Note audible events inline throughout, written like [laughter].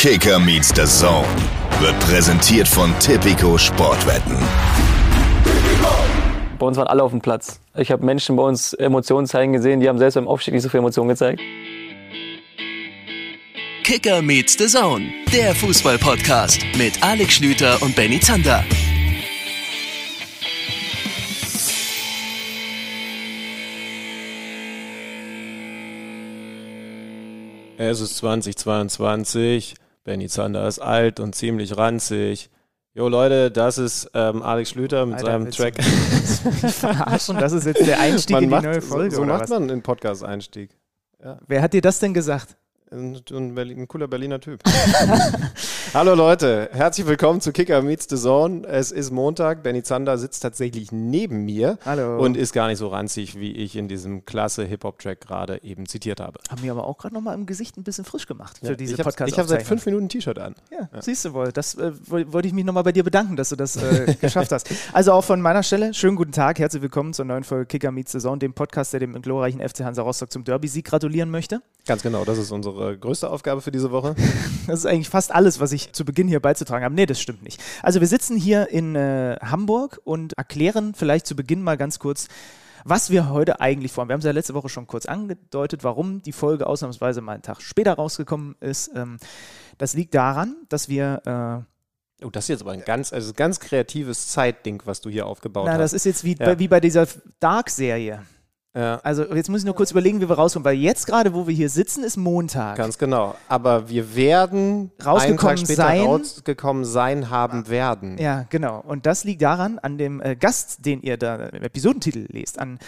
Kicker meets the Zone wird präsentiert von Tipico Sportwetten. Bei uns waren alle auf dem Platz. Ich habe Menschen bei uns Emotionen zeigen gesehen, die haben selbst beim Aufstieg nicht so viel Emotionen gezeigt. Kicker meets the Zone, der Fußball-Podcast mit Alex Schlüter und Benny Zander. Es ist 2022. Benny Zander ist alt und ziemlich ranzig. Jo Leute, das ist ähm, Alex Schlüter mit Alter, seinem Track. [laughs] verarschen? Das ist jetzt der Einstieg Man in die macht, neue Folge. so oder macht was? man einen Podcast-Einstieg. Wer hat dir das denn gesagt? Ein, ein, cooler Berliner Typ. [laughs] Hallo Leute, herzlich willkommen zu Kicker Meets the Zone. Es ist Montag. Benny Zander sitzt tatsächlich neben mir Hallo. und ist gar nicht so ranzig, wie ich in diesem klasse Hip-Hop-Track gerade eben zitiert habe. Haben mir aber auch gerade nochmal im Gesicht ein bisschen frisch gemacht für Ja, diese ich habe podcast hab seit fünf Minuten ein T-Shirt an. Ja, siehst du wohl. Das äh, woll- wollte ich mich nochmal bei dir bedanken, dass du das äh, [laughs] geschafft hast. Also auch von meiner Stelle, schönen guten Tag, herzlich willkommen zur neuen Folge Kicker Meets Saison, dem Podcast, der dem glorreichen FC Hansa Rostock zum Derby-Sieg gratulieren möchte. Ganz genau, das ist unsere größte Aufgabe für diese Woche. [laughs] Das ist eigentlich fast alles, was ich zu Beginn hier beizutragen habe. Nee, das stimmt nicht. Also wir sitzen hier in äh, Hamburg und erklären vielleicht zu Beginn mal ganz kurz, was wir heute eigentlich vorhaben. Wir haben es ja letzte Woche schon kurz angedeutet, warum die Folge ausnahmsweise mal einen Tag später rausgekommen ist. Ähm, das liegt daran, dass wir äh, Oh, das ist jetzt aber ein ganz, also ganz kreatives Zeitding, was du hier aufgebaut Na, das hast. ist jetzt wie, Ja. bei, wie bei dieser Dark-Serie. Ja, Also jetzt muss ich nur kurz überlegen, wie wir rauskommen, weil jetzt gerade, wo wir hier sitzen, ist Montag. ganz genau. Aber wir werden Rausgekommen einen Tag später sein. rausgekommen sein haben werden. Ja, genau. Und das liegt daran, an dem äh, Gast, den ihr da im Episodentitel lest, an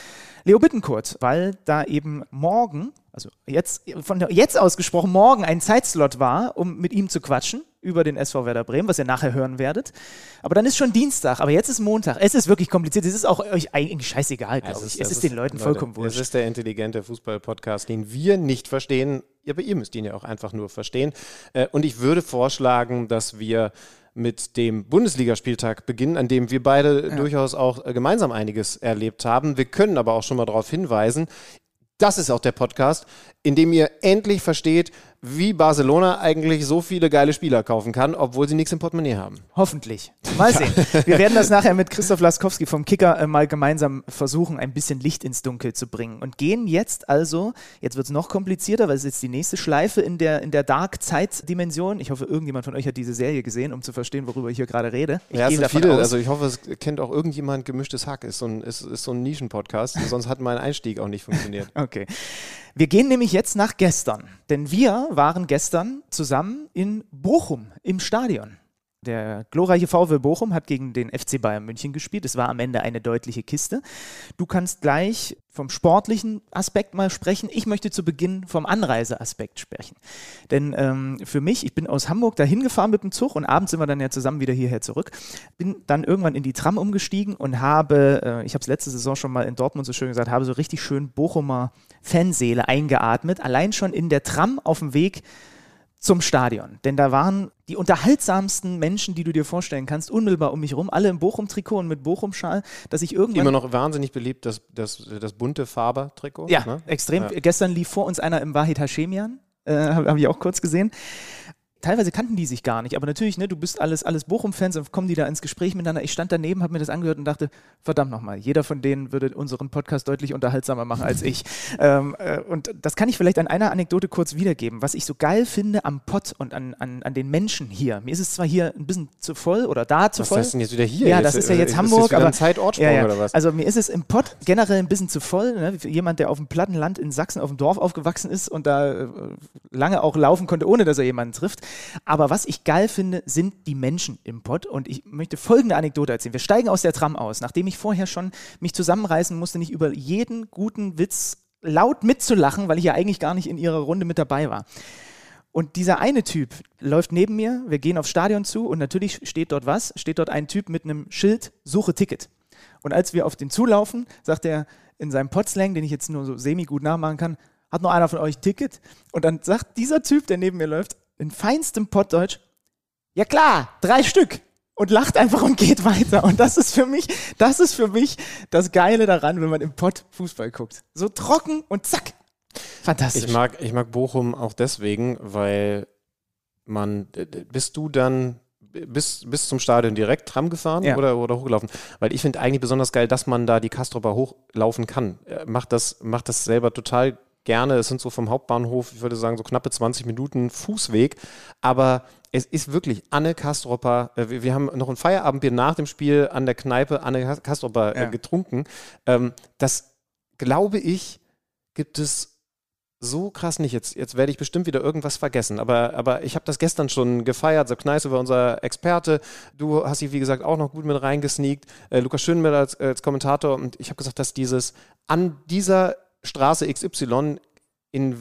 Leo Bittenkurt, weil da eben morgen, also jetzt, von der- jetzt ausgesprochen, morgen ein Zeitslot war, um mit ihm zu quatschen über den SV Werder Bremen, was ihr nachher hören werdet. Aber dann ist schon Dienstag, aber jetzt ist Montag. Es ist wirklich kompliziert. Es ist auch euch eigentlich scheißegal, glaube Es ich. das Es ist den Leuten Leute, vollkommen Es wurscht. ist der intelligente Fußball-Podcast, den wir nicht verstehen. Aber ihr müsst ihn ja auch einfach nur verstehen. Äh, Und ich würde vorschlagen, dass wir mit dem Bundesligaspieltag beginnen, an dem wir beide durchaus auch äh, gemeinsam einiges erlebt haben. Wir können aber auch schon mal darauf hinweisen, das ist auch der Podcast, in dem ihr endlich versteht, wie Barcelona eigentlich so viele geile Spieler kaufen kann, obwohl sie nichts im Portemonnaie haben. Hoffentlich. Mal sehen. Wir werden das nachher mit Christoph Laskowski vom Kicker äh, mal gemeinsam versuchen, ein bisschen Licht ins Dunkel zu bringen. Und gehen jetzt also, jetzt wird es noch komplizierter, weil es ist jetzt die nächste Schleife in der, in der Dark-Zeit-Dimension. Ich hoffe, irgendjemand von euch hat diese Serie gesehen, um zu verstehen, worüber ich hier gerade rede. Ich ja, es sind viele. aus. Also ich hoffe, es kennt auch irgendjemand gemischtes Hack. Ist so ein, ist, ist so ein Nischen-Podcast. Sonst hat mein Einstieg auch nicht funktioniert. [laughs] Okay. Wir gehen nämlich jetzt nach gestern, denn wir waren gestern zusammen in Bochum im Stadion. Der glorreiche VW Bochum hat gegen den FC Bayern München gespielt. Es war am Ende eine deutliche Kiste. Du kannst gleich vom sportlichen Aspekt mal sprechen. Ich möchte zu Beginn vom Anreiseaspekt sprechen. Denn ähm, für mich, ich bin aus Hamburg dahin gefahren mit dem Zug und abends sind wir dann ja zusammen wieder hierher zurück. Bin dann irgendwann in die Tram umgestiegen und habe, äh, ich habe es letzte Saison schon mal in Dortmund so schön gesagt, habe so richtig schön Bochumer Fanseele eingeatmet. Allein schon in der Tram auf dem Weg zum Stadion. Denn da waren die unterhaltsamsten Menschen, die du dir vorstellen kannst, unmittelbar um mich rum, alle im Bochum-Trikot und mit Bochum-Schal, dass ich irgendwann... Immer noch wahnsinnig beliebt, das, das, das bunte Faber-Trikot. Ja, ne? extrem. Ja. Gestern lief vor uns einer im Wahid Hashemian. Äh, Habe hab ich auch kurz gesehen. Teilweise kannten die sich gar nicht, aber natürlich, ne, du bist alles, alles Bochum-Fans, dann kommen die da ins Gespräch miteinander. Ich stand daneben, habe mir das angehört und dachte, verdammt nochmal, jeder von denen würde unseren Podcast deutlich unterhaltsamer machen als ich. [laughs] Ähm, äh, und das kann ich vielleicht an einer Anekdote kurz wiedergeben. Was ich so geil finde am Pott und an, an, an den Menschen hier. Mir ist es zwar hier ein bisschen zu voll oder da zu Was voll. heißt denn jetzt wieder hier? Ja, das ist ja äh, jetzt ist Hamburg, wieder aber ein Zeitortsprung oder was? Also mir ist es im Pott generell ein bisschen zu voll. Ne? Jemand, der auf dem Plattenland in Sachsen auf dem Dorf aufgewachsen ist und da äh, lange auch laufen konnte, ohne dass er jemanden trifft. Aber was ich geil finde, sind die Menschen im Pott. Und ich möchte folgende Anekdote erzählen. Wir steigen aus der Tram aus, nachdem ich vorher schon mich zusammenreißen musste, nicht über jeden guten Witz laut mitzulachen, weil ich ja eigentlich gar nicht in ihrer Runde mit dabei war. Und dieser eine Typ läuft neben mir, wir gehen aufs Stadion zu und natürlich steht dort was? Steht dort ein Typ mit einem Schild, suche Ticket. Und als wir auf den zulaufen, sagt er in seinem Potslang, den ich jetzt nur so semi-gut nachmachen kann, hat noch einer von euch Ticket? Und dann sagt dieser Typ, der neben mir läuft, in feinstem Pottdeutsch, ja klar, drei Stück. Und lacht einfach und geht weiter. Und das ist für mich, das ist für mich das Geile daran, wenn man im Pott Fußball guckt. So trocken und zack. Fantastisch. Ich mag, ich mag Bochum auch deswegen, weil man, äh, bist du dann bis, bis zum Stadion direkt Tram gefahren Ja. oder, oder hochgelaufen? Weil ich finde eigentlich besonders geil, dass man da die Kastropper hochlaufen kann. Er macht das, macht das selber total gerne. Es sind so vom Hauptbahnhof, ich würde sagen, so knappe 20 Minuten Fußweg. Aber es ist wirklich Anne Kastropper. äh, Wir, wir haben noch ein Feierabendbier nach dem Spiel an der Kneipe Anne Kastropper äh, Ja. getrunken. Ähm, das glaube ich, gibt es so krass nicht. Jetzt, jetzt werde ich bestimmt wieder irgendwas vergessen. Aber, aber ich habe das gestern schon gefeiert. Sepp Kneiße war unser Experte. Du hast dich, wie gesagt, auch noch gut mit reingesneakt. Äh, Lukas Schönmüller als, als Kommentator. Und ich habe gesagt, dass dieses an dieser Straße XY in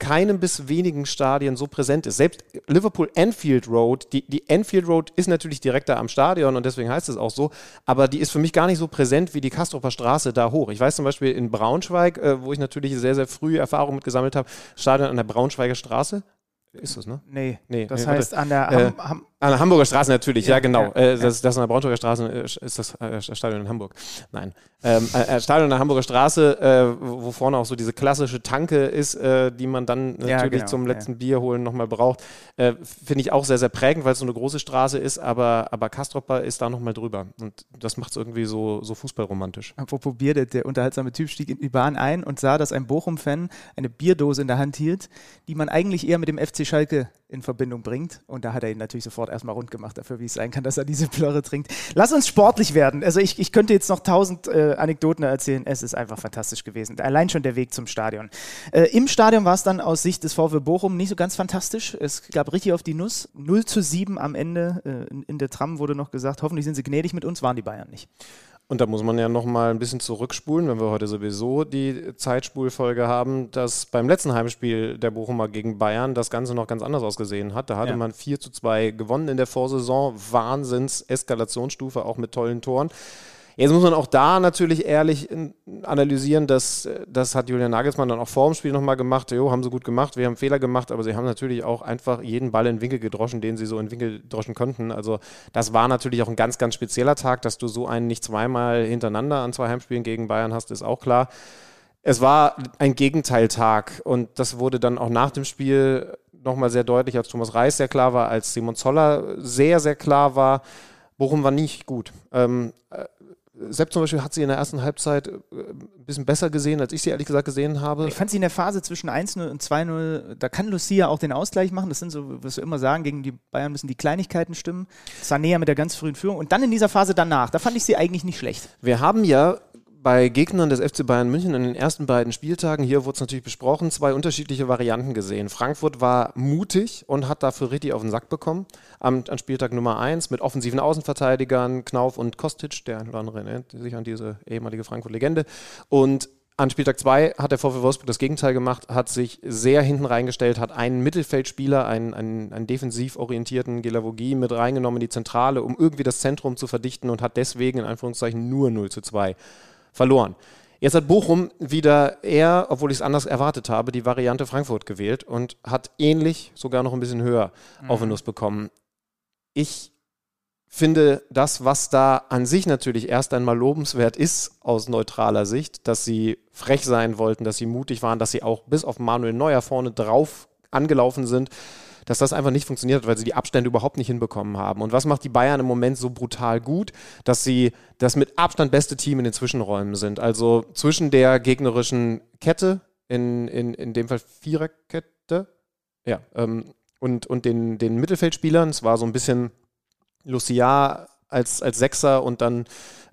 keinem bis wenigen Stadien so präsent ist. Selbst Liverpool Anfield Road, die, die Anfield Road ist natürlich direkt da am Stadion und deswegen heißt es auch so, aber die ist für mich gar nicht so präsent wie die Kastropper Straße da hoch. Ich weiß zum Beispiel in Braunschweig, äh, wo ich natürlich sehr, sehr früh Erfahrung mit gesammelt habe, Stadion an der Braunschweiger Straße. Ist das, ne? Nee, Nee, das nee, heißt an der Äh, Ham, Ham, An der Hamburger Straße natürlich, ja, Ja, genau. ja, äh, ja. das, das an der Braunschweiger Straße äh, ist das äh, Stadion in Hamburg. Nein. Ähm, äh, äh, Stadion an der Hamburger Straße, äh, wo vorne auch so diese klassische Tanke ist, äh, die man dann natürlich genau, zum letzten Bier holen nochmal braucht. Äh, Finde ich auch sehr, sehr prägend, weil es so eine große Straße ist, aber, aber Kastropper ist da nochmal drüber. Und das macht es irgendwie so, so fußballromantisch. Apropos Bier, der, der unterhaltsame Typ stieg in die Bahn ein und sah, dass ein Bochum-Fan eine Bierdose in der Hand hielt, die man eigentlich eher mit dem FC Schalke in Verbindung bringt. Und da hat er ihn natürlich sofort erstmal rund gemacht dafür, wie es sein kann, dass er diese Plörre trinkt. Lass uns sportlich werden. Also ich, ich könnte jetzt noch tausend äh, Anekdoten erzählen. Es ist einfach fantastisch gewesen. Allein schon der Weg zum Stadion. Äh, Im Stadion war es dann aus Sicht des VfB Bochum nicht so ganz fantastisch. Es gab richtig auf die Nuss. 0 zu 7 am Ende. Äh, in, in der Tram wurde noch gesagt, hoffentlich sind sie gnädig mit uns, waren die Bayern nicht. Und da muss man ja noch mal ein bisschen zurückspulen, wenn wir heute sowieso die Zeitspulfolge haben, dass beim letzten Heimspiel der Bochumer gegen Bayern das Ganze noch ganz anders ausgesehen hat. Da hatte Ja. man 4 zu 2 gewonnen in der Vorsaison. Wahnsinns-Eskalationsstufe, auch mit tollen Toren. Jetzt muss man auch da natürlich ehrlich in- analysieren, dass das hat Julian Nagelsmann dann auch vor dem Spiel nochmal gemacht. Jo, haben sie gut gemacht, wir haben Fehler gemacht, aber sie haben natürlich auch einfach jeden Ball in Winkel gedroschen, den sie so in Winkel droschen konnten. Also das war natürlich auch ein ganz, ganz spezieller Tag, dass du so einen nicht zweimal hintereinander an zwei Heimspielen gegen Bayern hast, ist auch klar. Es war ein Gegenteiltag und das wurde dann auch nach dem Spiel nochmal sehr deutlich, als Thomas Reis sehr klar war, als Simon Zoller sehr, sehr klar war. Bochum war nicht gut. Ähm, äh, Sepp zum Beispiel hat sie in der ersten Halbzeit äh, ein bisschen besser gesehen, als ich sie ehrlich gesagt gesehen habe. Ich fand sie in der Phase zwischen 1-0 und 2-0, da kann Lucia auch den Ausgleich machen. Das sind so, was wir immer sagen, gegen die Bayern müssen die Kleinigkeiten stimmen. Sané mit der ganz frühen Führung. Und dann in dieser Phase danach, da fand ich sie eigentlich nicht schlecht. Wir haben ja bei Gegnern des FC Bayern München in den ersten beiden Spieltagen, hier wurde es natürlich besprochen, zwei unterschiedliche Varianten gesehen. Frankfurt war mutig und hat dafür richtig auf den Sack bekommen. Am, an Spieltag Nummer 1 mit offensiven Außenverteidigern, Knauf und Kostic, der ein oder andere erinnert sich an diese ehemalige Frankfurt-Legende. Und an Spieltag 2 hat der VfL Wolfsburg das Gegenteil gemacht, hat sich sehr hinten reingestellt, hat einen Mittelfeldspieler, einen, einen, einen defensiv orientierten Gelavogie mit reingenommen in die Zentrale, um irgendwie das Zentrum zu verdichten und hat deswegen in Anführungszeichen nur 0 zu 2 verloren. Jetzt hat Bochum wieder eher, obwohl ich es anders erwartet habe, die Variante Frankfurt gewählt und hat ähnlich sogar noch ein bisschen höher auf den Nuss bekommen. Ich finde das, was da an sich natürlich erst einmal lobenswert ist aus neutraler Sicht, dass sie frech sein wollten, dass sie mutig waren, dass sie auch bis auf Manuel Neuer vorne drauf angelaufen sind, dass das einfach nicht funktioniert hat, weil sie die Abstände überhaupt nicht hinbekommen haben. Und was macht die Bayern im Moment so brutal gut, dass sie das mit Abstand beste Team in den Zwischenräumen sind. Also zwischen der gegnerischen Kette, in, in, in dem Fall Viererkette, ja, ähm, und, und den, den Mittelfeldspielern. Es war so ein bisschen Lucia als, als Sechser und dann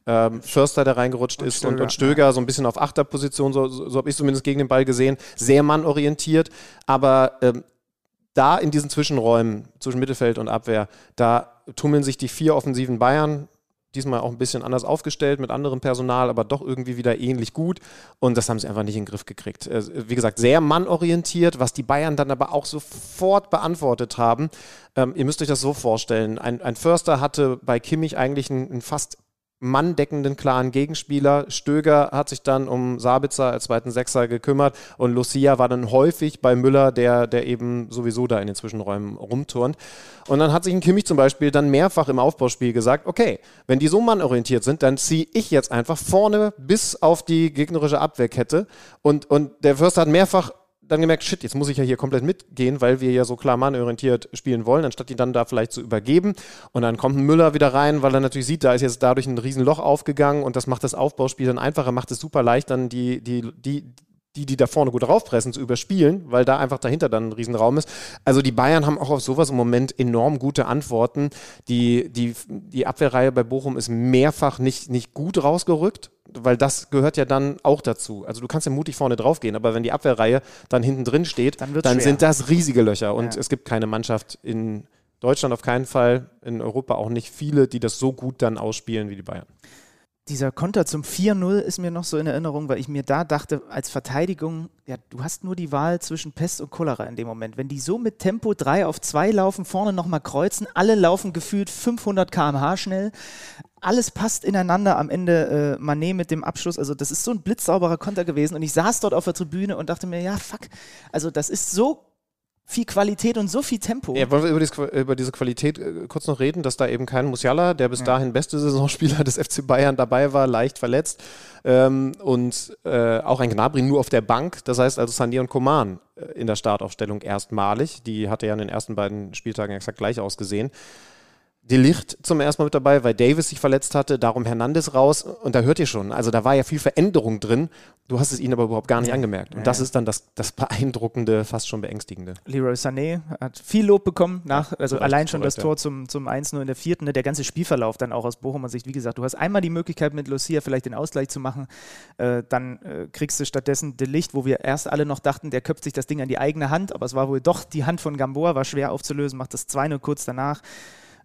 ähm, Förster, der reingerutscht Und ist und, Stöger, und Stöger so ein bisschen auf Achterposition, so, so, so habe ich zumindest gegen den Ball gesehen, sehr mannorientiert, aber ähm, da in diesen Zwischenräumen zwischen Mittelfeld und Abwehr, da tummeln sich die vier offensiven Bayern, diesmal auch ein bisschen anders aufgestellt mit anderem Personal, aber doch irgendwie wieder ähnlich gut. Und das haben sie einfach nicht in den Griff gekriegt. Äh, Wie gesagt, sehr mannorientiert, was die Bayern dann aber auch sofort beantwortet haben. Ähm, ihr müsst euch das so vorstellen. Ein, ein Förster hatte bei Kimmich eigentlich einen, einen fast manndeckenden, klaren Gegenspieler. Stöger hat sich dann um Sabitzer als zweiten Sechser gekümmert und Lucia war dann häufig bei Müller, der, der eben sowieso da in den Zwischenräumen rumturnt. Und dann hat sich ein Kimmich zum Beispiel dann mehrfach im Aufbauspiel gesagt, okay, wenn die so mannorientiert sind, dann ziehe ich jetzt einfach vorne bis auf die gegnerische Abwehrkette. Und, und der Förster hat mehrfach dann gemerkt, shit, jetzt muss ich ja hier komplett mitgehen, weil wir ja so klar mannorientiert spielen wollen, anstatt ihn dann da vielleicht zu übergeben. Und dann kommt ein Müller wieder rein, weil er natürlich sieht, da ist jetzt dadurch ein Riesenloch aufgegangen und das macht das Aufbauspiel dann einfacher, macht es super leicht, dann die, die, die, die, die da vorne gut draufpressen, zu überspielen, weil da einfach dahinter dann ein Riesenraum ist. Also die Bayern haben auch auf sowas im Moment enorm gute Antworten. Die, die, die Abwehrreihe bei Bochum ist mehrfach nicht, nicht gut rausgerückt weil das gehört ja dann auch dazu. Also du kannst ja mutig vorne drauf gehen, aber wenn die Abwehrreihe dann hinten drin steht, dann, dann sind das riesige Löcher und ja. es gibt keine Mannschaft in Deutschland auf keinen Fall, in Europa auch nicht viele, die das so gut dann ausspielen wie die Bayern. Dieser Konter zum 4-0 ist mir noch so in Erinnerung, weil ich mir da dachte, als Verteidigung, ja, du hast nur die Wahl zwischen Pest und Cholera in dem Moment. Wenn die so mit Tempo 3 auf 2 laufen, vorne nochmal kreuzen, alle laufen gefühlt 500 km/h schnell, alles passt ineinander am Ende. Äh, Manet mit dem Abschluss, also das ist so ein blitzsauberer Konter gewesen. Und ich saß dort auf der Tribüne und dachte mir, ja, fuck, also das ist so viel Qualität und so viel Tempo. Ja, wollen wir über, dieses, über diese Qualität äh, kurz noch reden, dass da eben kein Musiala, der bis ja. dahin beste Saisonspieler des FC Bayern dabei war, leicht verletzt. Ähm, und äh, auch ein Gnabry nur auf der Bank. Das heißt also Sané und Coman äh, in der Startaufstellung erstmalig. Die hatte ja in den ersten beiden Spieltagen exakt gleich ausgesehen. Delicht zum ersten Mal mit dabei, weil Davis sich verletzt hatte, darum Hernandez raus und da hört ihr schon, also da war ja viel Veränderung drin, du hast es ihnen aber überhaupt gar nicht ja. angemerkt und ja, das ja. ist dann das, das beeindruckende, fast schon beängstigende. Leroy Sané hat viel Lob bekommen, nach, also Recht, allein schon das Tor zum, zum 1-0 in der vierten, ne, der ganze Spielverlauf dann auch aus Bochumer Sicht, wie gesagt, du hast einmal die Möglichkeit mit Lucia vielleicht den Ausgleich zu machen, äh, dann äh, kriegst du stattdessen Delicht, wo wir erst alle noch dachten, der köpft sich das Ding an die eigene Hand, aber es war wohl doch die Hand von Gamboa, war schwer aufzulösen, macht das 2-0 kurz danach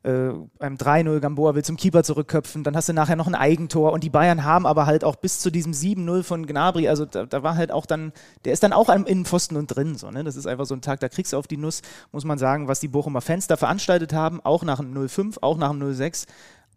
äh, beim 3-0 Gamboa will zum Keeper zurückköpfen, dann hast du nachher noch ein Eigentor und die Bayern haben aber halt auch bis zu diesem 7-0 von Gnabry, also da, da, war halt auch dann, der ist dann auch am Innenpfosten und drin, so, ne? das ist einfach so ein Tag, da kriegst du auf die Nuss, muss man sagen, was die Bochumer Fans da veranstaltet haben, auch nach dem 0-5, auch nach dem 0-6,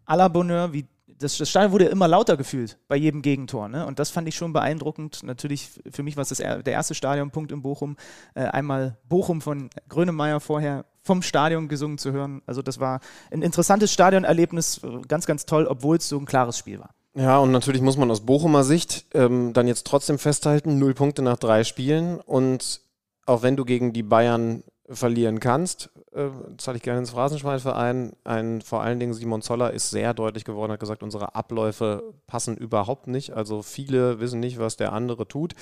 à la Bonheur, wie das, das Stadion wurde immer lauter gefühlt bei jedem Gegentor. Ne? Und das fand ich schon beeindruckend. Natürlich für mich war es der erste Stadionpunkt in Bochum. Äh, einmal Bochum von Grönemeyer vorher vom Stadion gesungen zu hören. Also das war ein interessantes Stadionerlebnis, ganz, ganz toll, obwohl es so ein klares Spiel war. Ja, und natürlich muss man aus Bochumer Sicht ähm, dann jetzt trotzdem festhalten, null Punkte nach drei Spielen. Und auch wenn du gegen die Bayern verlieren kannst, äh, zahle ich gerne ins Phrasenschwein ein. Vor allen Dingen Simon Zoller ist sehr deutlich geworden, hat gesagt, unsere Abläufe passen überhaupt nicht. Also viele wissen nicht, was der andere tut.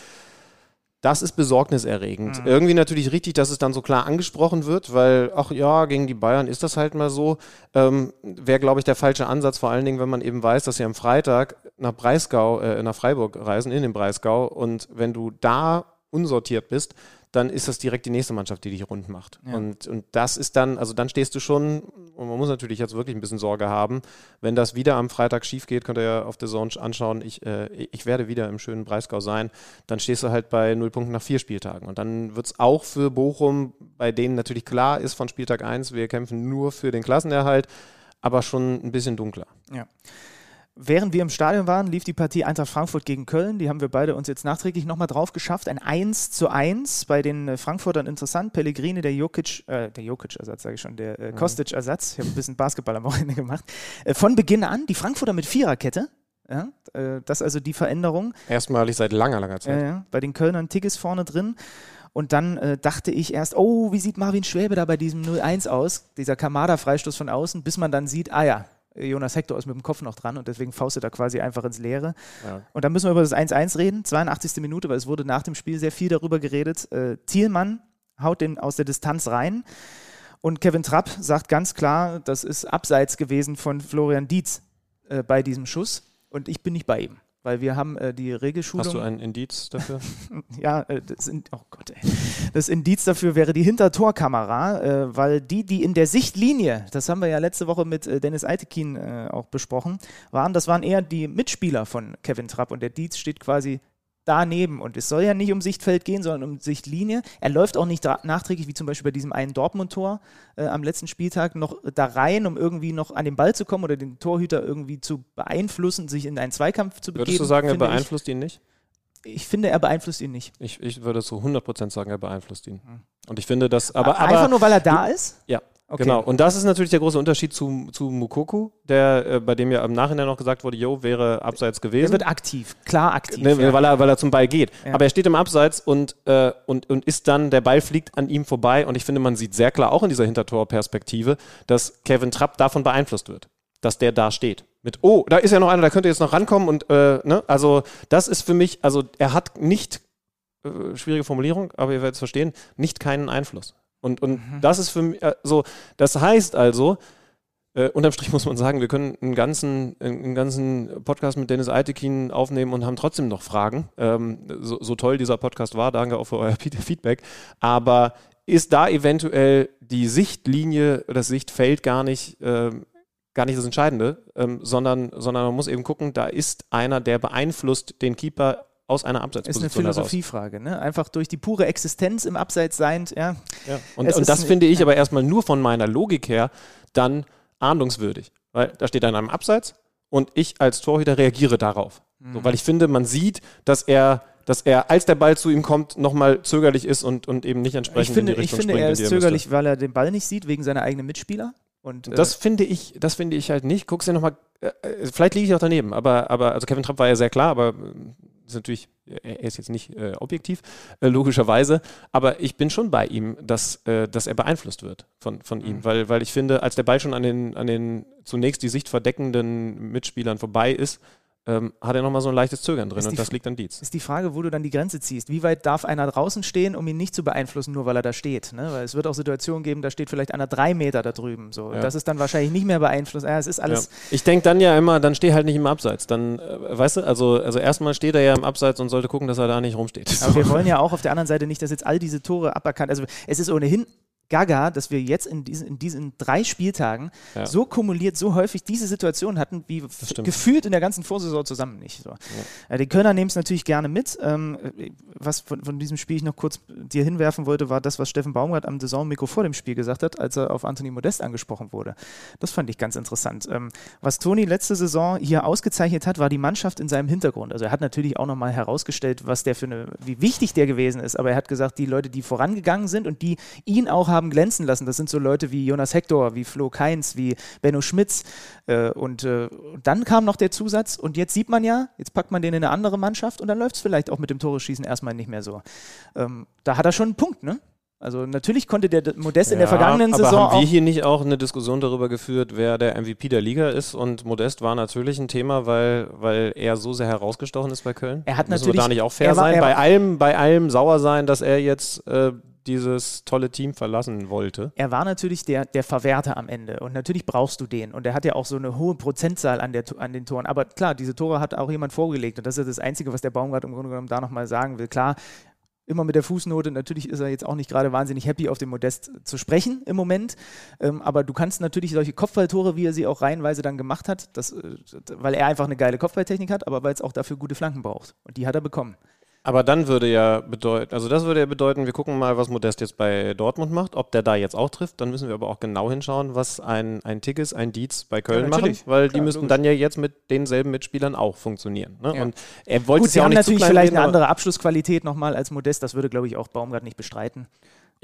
Das ist besorgniserregend. Mhm. Irgendwie natürlich richtig, dass es dann so klar angesprochen wird, weil, ach ja, gegen die Bayern ist das halt mal so. Ähm, Wäre, glaube ich, der falsche Ansatz, vor allen Dingen, wenn man eben weiß, dass sie am Freitag nach Breisgau, äh, nach Freiburg reisen, in den Breisgau. Und wenn du da unsortiert bist, dann ist das direkt die nächste Mannschaft, die dich rund macht. Ja. Und, und das ist dann, also dann stehst du schon, und man muss natürlich jetzt wirklich ein bisschen Sorge haben, wenn das wieder am Freitag schief geht, könnt ihr ja auf der Zone anschauen, ich, äh, ich werde wieder im schönen Breisgau sein, dann stehst du halt bei null Punkten nach vier Spieltagen. Und dann wird es auch für Bochum, bei denen natürlich klar ist von Spieltag 1, wir kämpfen nur für den Klassenerhalt, aber schon ein bisschen dunkler. Ja. Während wir im Stadion waren, lief die Partie Eintracht Frankfurt gegen Köln. Die haben wir beide uns jetzt nachträglich nochmal drauf geschafft. Ein 1 zu 1 bei den äh, Frankfurtern interessant. Pellegrini, der Jokic, äh, der Jokic-Ersatz, sage ich schon, der äh, mhm. Kostic-Ersatz. Ich habe ein bisschen Basketball am [laughs] Wochenende gemacht. Äh, von Beginn an, die Frankfurter mit Viererkette. Ja, äh, das ist also die Veränderung. Erstmalig seit langer, langer Zeit. Ja, bei den Kölnern Tigges vorne drin. Und dann äh, dachte ich erst, oh, wie sieht Marvin Schwäbe da bei diesem 0-1 aus? Dieser Kamada-Freistoß von außen, bis man dann sieht, ah ja, Jonas Hector ist mit dem Kopf noch dran und deswegen faustet er quasi einfach ins Leere. Ja. Und dann müssen wir über das 1-1 reden, 82. Minute, weil es wurde nach dem Spiel sehr viel darüber geredet. Äh, Thielmann haut den aus der Distanz rein und Kevin Trapp sagt ganz klar, das ist abseits gewesen von Florian Dietz äh, bei diesem Schuss und ich bin nicht bei ihm weil wir haben äh, die Regelschulung. Hast du ein Indiz dafür? [laughs] ja, äh, das, in, oh Gott, ey. das Indiz dafür wäre die Hintertorkamera, äh, weil die, die in der Sichtlinie, das haben wir ja letzte Woche mit äh, Dennis Eitekin äh, auch besprochen, waren, das waren eher die Mitspieler von Kevin Trapp und der Dietz steht quasi daneben. Und es soll ja nicht um Sichtfeld gehen, sondern um Sichtlinie. Er läuft auch nicht nachträglich, wie zum Beispiel bei diesem einen Dortmund-Tor äh, am letzten Spieltag, noch da rein, um irgendwie noch an den Ball zu kommen oder den Torhüter irgendwie zu beeinflussen, sich in einen Zweikampf zu begeben. Würdest du sagen, er beeinflusst ich. ihn nicht? Ich finde, er beeinflusst ihn nicht. Ich, ich würde zu 100% sagen, er beeinflusst ihn. Hm. Und ich finde, dass. Aber, aber, Einfach nur, weil er da ist? Ja. Okay. Genau, und das ist natürlich der große Unterschied zu, zu Mukoku, der, äh, bei dem ja im Nachhinein noch gesagt wurde, jo, wäre abseits Er gewesen. wird aktiv, klar aktiv. Ne, ja. weil, er, weil er zum Ball geht. Ja. Aber er steht im Abseits und, äh, und, und ist dann, der Ball fliegt an ihm vorbei und ich finde, man sieht sehr klar, auch in dieser Hintertorperspektive, dass Kevin Trapp davon beeinflusst wird. Dass der da steht. Mit, oh, da ist ja noch einer, da könnte jetzt noch rankommen und, äh, ne, also das ist für mich, also er hat nicht, äh, schwierige Formulierung, aber ihr werdet es verstehen, nicht keinen Einfluss. Und, und das ist für mich, äh, so, das heißt also, äh, unterm Strich muss man sagen, wir können einen ganzen, einen ganzen Podcast mit Dennis Altekin aufnehmen und haben trotzdem noch Fragen. Ähm, so, so toll dieser Podcast war, danke auch für euer Feedback. Aber ist da eventuell die Sichtlinie, das Sichtfeld gar nicht, ähm, gar nicht das Entscheidende, ähm, sondern, sondern man muss eben gucken, da ist einer, der beeinflusst den Keeper aus einer ist eine Abseitsposition. Philosophiefrage, ne? Einfach durch die pure Existenz im Abseits seiend, ja. Ja. Und, und das finde ich ja. aber erstmal nur von meiner Logik her dann ahndungswürdig. Weil da steht einer im Abseits und ich als Torhüter reagiere darauf. Mhm. So, weil ich finde, man sieht, dass er, dass er, als der Ball zu ihm kommt, nochmal zögerlich ist und, und eben nicht entsprechend Ich finde, in die ich Richtung finde springt, er in ist zögerlich, weil er den Ball nicht sieht, wegen seiner eigenen Mitspieler. Und, äh, Das finde ich, das finde ich halt nicht. Guck's dir nochmal, äh, äh, vielleicht liege ich auch daneben, aber, aber also Kevin Trapp war ja sehr klar, aber äh, ist natürlich, er er ist jetzt nicht äh, objektiv, äh, logischerweise, aber ich bin schon bei ihm, dass, äh, dass er beeinflusst wird von, von Mhm. ihm, weil, weil ich finde, als der Ball schon an den, an den zunächst die Sicht verdeckenden Mitspielern vorbei ist, ähm, hat er nochmal so ein leichtes Zögern drin und das liegt an Dietz. ist die Frage, wo du dann die Grenze ziehst. Wie weit darf einer draußen stehen, um ihn nicht zu beeinflussen, nur weil er da steht? Ne? Weil es wird auch Situationen geben, da steht vielleicht einer drei Meter da drüben. So. Ja. Das ist dann wahrscheinlich nicht mehr beeinflusst. Ja, es ist alles. Ja. Ich denke dann ja immer, dann steh halt nicht im Abseits. Dann, äh, weißt du, also, also erstmal steht er ja im Abseits und sollte gucken, dass er da nicht rumsteht. Aber wir wollen ja auch auf der anderen Seite nicht, dass jetzt all diese Tore aberkannt. Also es ist ohnehin gaga, dass wir jetzt in diesen, in diesen drei Spieltagen Ja. so kumuliert, so häufig diese Situation hatten, wie gefühlt in der ganzen Vorsaison zusammen nicht. So. Ja. die Kölner nehmen es natürlich gerne mit. Ähm, was von, von diesem Spiel ich noch kurz dir hinwerfen wollte, war das, was Steffen Baumgart am Saisonmikro vor dem Spiel gesagt hat, als er auf Anthony Modest angesprochen wurde. Das fand ich ganz interessant. Ähm, was Toni letzte Saison hier ausgezeichnet hat, war die Mannschaft in seinem Hintergrund. Also er hat natürlich auch nochmal herausgestellt, was der für eine, wie wichtig der gewesen ist, aber er hat gesagt, die Leute, die vorangegangen sind und die ihn auch haben glänzen lassen, das sind so Leute wie Jonas Hector, wie Flo Keins, wie Benno Schmitz. Äh, und, äh, und dann kam noch der Zusatz und jetzt sieht man ja, jetzt packt man den in eine andere Mannschaft und dann läuft es vielleicht auch mit dem Tore-Schießen erstmal nicht mehr so. Ähm, da hat er schon einen Punkt, ne? Also natürlich konnte der Modest in der vergangenen aber Saison haben wir hier nicht auch eine Diskussion darüber geführt, wer der MVP der Liga ist? Und Modest war natürlich ein Thema, weil, weil er so sehr herausgestochen ist bei Köln. Er hat Müssen natürlich- da nicht auch fair war- sein? Bei allem, bei allem sauer sein, dass er jetzt äh, dieses tolle Team verlassen wollte. er war natürlich der, der Verwerter am Ende und natürlich brauchst du den und er hat ja auch so eine hohe Prozentzahl an, der, an den Toren, aber klar, diese Tore hat auch jemand vorgelegt und das ist das Einzige, was der Baumgart im Grunde genommen da nochmal sagen will. Klar, immer mit der Fußnote, natürlich ist er jetzt auch nicht gerade wahnsinnig happy, auf dem Modest zu sprechen im Moment, ähm, aber du kannst natürlich solche Kopfballtore, wie er sie auch reihenweise dann gemacht hat, das, äh, weil er einfach eine geile Kopfballtechnik hat, aber weil es auch dafür gute Flanken braucht und die hat er bekommen. Aber dann würde ja bedeuten, also das würde ja bedeuten, wir gucken mal, was Modest jetzt bei Dortmund macht, ob der da jetzt auch trifft. Dann müssen wir aber auch genau hinschauen, was ein, ein Tickes, ein Dietz bei Köln Ja, machen, weil die Klar, müssten logisch. dann ja jetzt mit denselben Mitspielern auch funktionieren. Ne? Ja. Und er wollte Gut, es sie ja auch haben natürlich vielleicht reden, eine andere Abschlussqualität nochmal als Modest, das würde, glaube ich, auch Baumgart nicht bestreiten.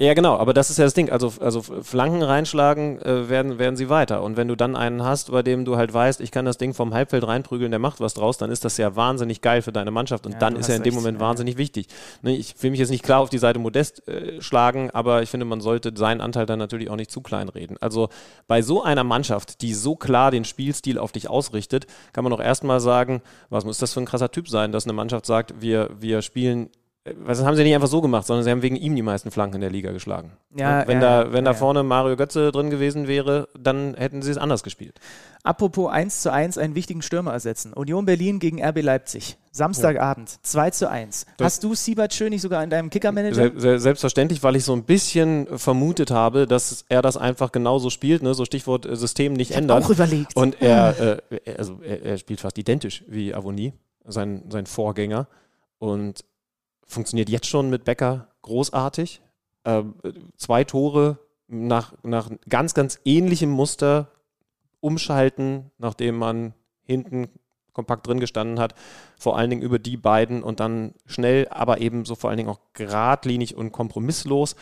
Ja, genau, aber das ist ja das Ding. Also, also Flanken reinschlagen äh, werden, werden sie weiter. Und wenn du dann einen hast, bei dem du halt weißt, ich kann das Ding vom Halbfeld reinprügeln, der macht was draus, dann ist das ja wahnsinnig geil für deine Mannschaft. Und Ja, dann ist er in dem. Moment wahnsinnig wichtig. Ne, ich will mich jetzt nicht klar auf die Seite Modest äh, schlagen, aber ich finde, man sollte seinen Anteil dann natürlich auch nicht zu klein reden. Also bei so einer Mannschaft, die so klar den Spielstil auf dich ausrichtet, kann man auch erstmal sagen, was muss das für ein krasser Typ sein, dass eine Mannschaft sagt, wir, wir spielen das haben sie nicht einfach so gemacht, sondern sie haben wegen ihm die meisten Flanken in der Liga geschlagen. Ja, wenn ja, da, wenn ja, da vorne Mario Götze drin gewesen wäre, dann hätten sie es anders gespielt. Apropos 1 zu 1 einen wichtigen Stürmer ersetzen. Union Berlin gegen RB Leipzig. Samstagabend, 2 zu 1. Hast du Siebert Schön nicht sogar in deinem Kicker-Manager? Se se selbstverständlich, weil ich so ein bisschen vermutet habe, dass er das einfach genauso spielt, ne? so Stichwort äh, System nicht ändern. Auch überlegt. Und er, [laughs] äh, also er, er spielt fast identisch wie Avoni, sein, sein Vorgänger. Und funktioniert jetzt schon mit Becker großartig. Ähm, zwei Tore nach, nach ganz, ganz ähnlichem Muster umschalten, nachdem man hinten kompakt drin gestanden hat, vor allen Dingen über die beiden und dann schnell, aber eben so vor allen Dingen auch geradlinig und kompromisslos.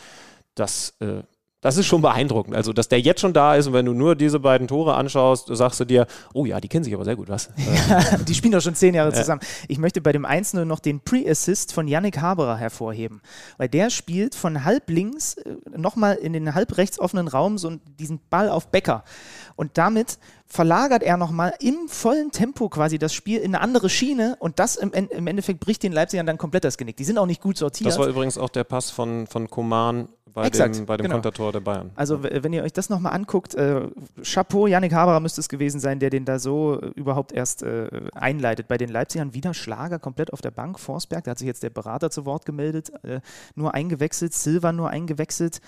Das, äh, Das ist schon beeindruckend. Also, dass der jetzt schon da ist und wenn du nur diese beiden Tore anschaust, sagst du dir, oh ja, die kennen sich aber sehr gut, was? [laughs] die spielen doch schon zehn Jahre zusammen. Ich möchte bei dem 1 noch den Pre-Assist von Yannick Haberer hervorheben, weil der spielt von halb links äh, nochmal in den halb rechts offenen Raum so diesen Ball auf Becker. Und damit verlagert er nochmal im vollen Tempo quasi das Spiel in eine andere Schiene und das im, im Endeffekt bricht den Leipzigern dann komplett das Genick. Die sind auch nicht gut sortiert. Das war übrigens auch der Pass von, von Koman bei Exakt, dem, bei dem genau. Kontertor der Bayern. Also wenn ihr euch das nochmal anguckt, äh, Chapeau, Yannick Haberer müsste es gewesen sein, der den da so äh, überhaupt erst äh, einleitet. Bei den Leipzigern wieder Schlager komplett auf der Bank, Forsberg, da hat sich jetzt der Berater zu Wort gemeldet, äh, nur eingewechselt, Silva nur eingewechselt.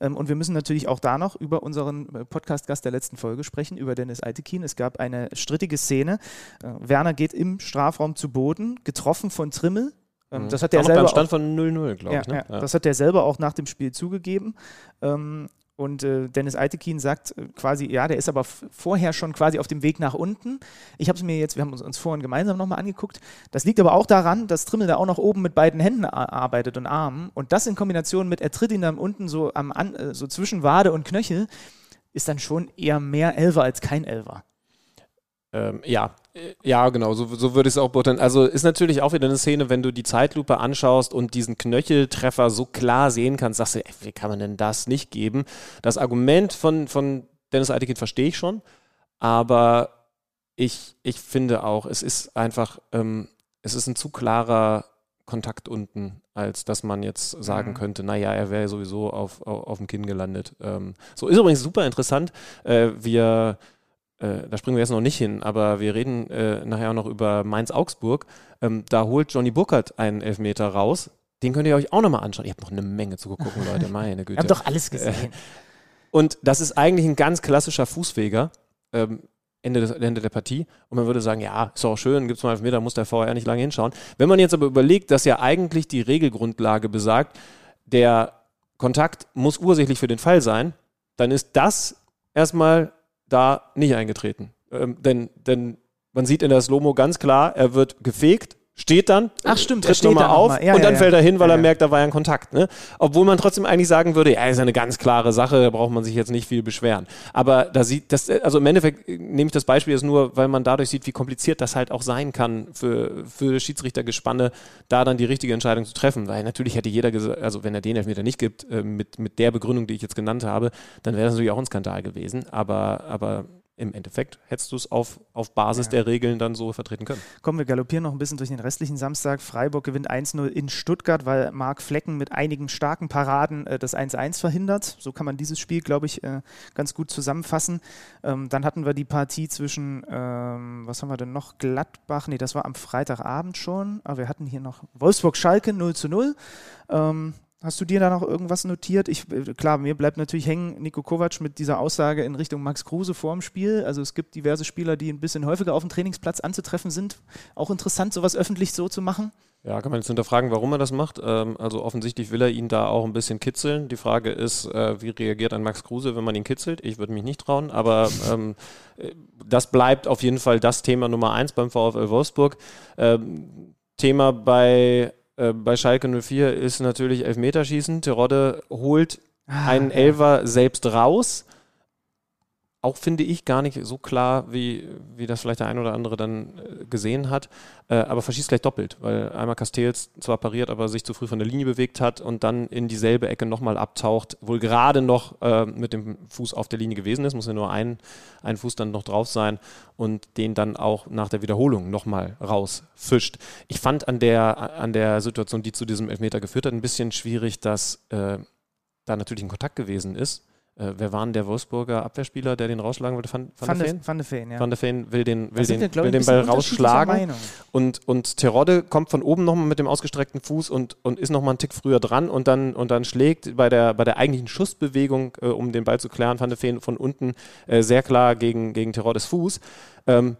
Ähm, und wir müssen natürlich auch da noch über unseren äh, Podcast-Gast der letzten Folge sprechen, über Dennis Altekin. Es gab eine strittige Szene. Werner geht im Strafraum zu Boden, getroffen von Trimmel. Ähm, mhm. Das hat der selber beim Stand auch, von 0-0, glaube ja, ich. Ne? Ja, das hat er selber auch nach dem Spiel zugegeben. Ähm, und äh, Dennis Altekin sagt äh, quasi, ja, der ist aber vorher schon quasi auf dem Weg nach unten. Ich habe es mir jetzt, wir haben uns, uns vorhin gemeinsam nochmal angeguckt. Das liegt aber auch daran, dass Trimmel da auch noch oben mit beiden Händen arbeitet und Armen. Und das in Kombination mit, er tritt ihn dann unten so, am, an, äh, so zwischen Wade und Knöchel, ist dann schon eher mehr Elver als kein Elver. Ähm, ja, ja, genau, so, so würde ich es auch beurteilen. Also ist natürlich auch wieder eine Szene, wenn du die Zeitlupe anschaust und diesen Knöcheltreffer so klar sehen kannst, sagst du, ey, wie kann man denn das nicht geben? Das Argument von, von Dennis Eitekin verstehe ich schon, aber ich, ich finde auch, es ist einfach, ähm, es ist ein zu klarer Kontakt unten, als dass man jetzt sagen mhm. könnte, naja, er wäre sowieso auf, auf, auf dem Kinn gelandet. Ähm, so ist übrigens super interessant. Äh, wir äh, da springen wir jetzt noch nicht hin, aber wir reden äh, nachher auch noch über Mainz-Augsburg. Ähm, da holt Johnny Burkhardt einen Elfmeter raus. Den könnt ihr euch auch nochmal anschauen. Ihr habt noch eine Menge zu gucken, Leute. [laughs] Meine Güte. Wir haben doch alles gesehen. Äh, und das ist eigentlich ein ganz klassischer Fußweger. Ähm, Ende, des, Ende der Partie. Und man würde sagen, ja, ist auch schön, gibt es mal Elfmeter, muss der VR nicht lange hinschauen. Wenn man jetzt aber überlegt, dass ja eigentlich die Regelgrundlage besagt, der Kontakt muss ursächlich für den Fall sein, dann ist das erstmal da nicht eingetreten. Ähm, denn, denn man sieht in der Slow-Mo ganz klar, er wird gefegt, steht dann, Ach stimmt, tritt nochmal auf noch ja, und dann ja, fällt er hin, weil ja, er merkt, da war ja ein Kontakt. Ne? Obwohl man trotzdem eigentlich sagen würde, ja, ist eine ganz klare Sache, da braucht man sich jetzt nicht viel beschweren. Aber da sieht das, also im Endeffekt nehme ich das Beispiel jetzt nur, weil man dadurch sieht, wie kompliziert das halt auch sein kann für, für Schiedsrichtergespanne, da dann die richtige Entscheidung zu treffen. Weil natürlich hätte jeder gesagt, also wenn er den Elfmeter nicht gibt, äh, mit, mit der Begründung, die ich jetzt genannt habe, dann wäre das natürlich auch ein Skandal gewesen. Aber, aber im Endeffekt hättest du es auf, auf Basis ja. der Regeln dann so vertreten können. Kommen wir galoppieren noch ein bisschen durch den restlichen Samstag. Freiburg gewinnt 1-0 in Stuttgart, weil Marc Flecken mit einigen starken Paraden äh, das 1-1 verhindert. So kann man dieses Spiel, glaube ich, äh, ganz gut zusammenfassen. Ähm, dann hatten wir die Partie zwischen, ähm, was haben wir denn noch? Gladbach, nee, das war am Freitagabend schon, aber wir hatten hier noch Wolfsburg-Schalke 0 0. Ähm, Hast du dir da noch irgendwas notiert? Ich, äh, klar, mir bleibt natürlich hängen Nico Kovac mit dieser Aussage in Richtung Max Kruse vor dem Spiel. Also es gibt diverse Spieler, die ein bisschen häufiger auf dem Trainingsplatz anzutreffen sind. Auch interessant, sowas öffentlich so zu machen. Ja, kann man jetzt hinterfragen, warum er das macht. Ähm, also offensichtlich will er ihn da auch ein bisschen kitzeln. Die Frage ist, äh, wie reagiert ein Max Kruse, wenn man ihn kitzelt? Ich würde mich nicht trauen, aber ähm, äh, das bleibt auf jeden Fall das Thema Nummer eins beim VfL Wolfsburg. Ähm, Thema bei äh, bei Schalke 04 ist natürlich Elfmeterschießen. Terodde holt ah, einen Elver selbst raus auch finde ich gar nicht so klar, wie, wie das vielleicht der ein oder andere dann äh, gesehen hat, äh, aber verschießt gleich doppelt, weil einmal Castells zwar pariert, aber sich zu früh von der Linie bewegt hat und dann in dieselbe Ecke nochmal abtaucht, wohl gerade noch äh, mit dem Fuß auf der Linie gewesen ist, muss ja nur ein, ein Fuß dann noch drauf sein und den dann auch nach der Wiederholung nochmal rausfischt. Ich fand an der, an der Situation, die zu diesem Elfmeter geführt hat, ein bisschen schwierig, dass äh, da natürlich ein Kontakt gewesen ist äh, wer war denn der Wolfsburger Abwehrspieler, der den rausschlagen wollte? Van, Van, Van, der Feen? Van der Feen, ja. Van der Feen will den, will den, wir, will den Ball rausschlagen. Und, und Terodde kommt von oben nochmal mit dem ausgestreckten Fuß und, und ist nochmal einen Tick früher dran und dann, und dann schlägt bei der, bei der eigentlichen Schussbewegung, äh, um den Ball zu klären, Van der Feen von unten äh, sehr klar gegen, gegen Teroddes Fuß. Ähm,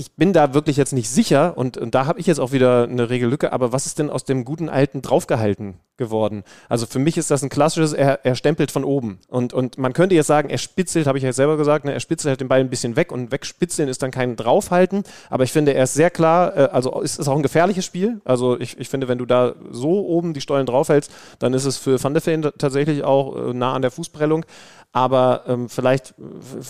ich bin da wirklich jetzt nicht sicher und, und da habe ich jetzt auch wieder eine Regellücke, aber was ist denn aus dem guten alten draufgehalten geworden? Also für mich ist das ein klassisches, er, er stempelt von oben. Und, und man könnte jetzt sagen, er spitzelt, habe ich ja selber gesagt, ne, er spitzelt halt den Ball ein bisschen weg und wegspitzeln ist dann kein draufhalten, aber ich finde, er ist sehr klar, äh, also ist, ist auch ein gefährliches Spiel. Also ich, ich finde, wenn du da so oben die Stollen draufhältst, dann ist es für Van der Feen tatsächlich auch äh, nah an der Fußprellung. Aber ähm, vielleicht,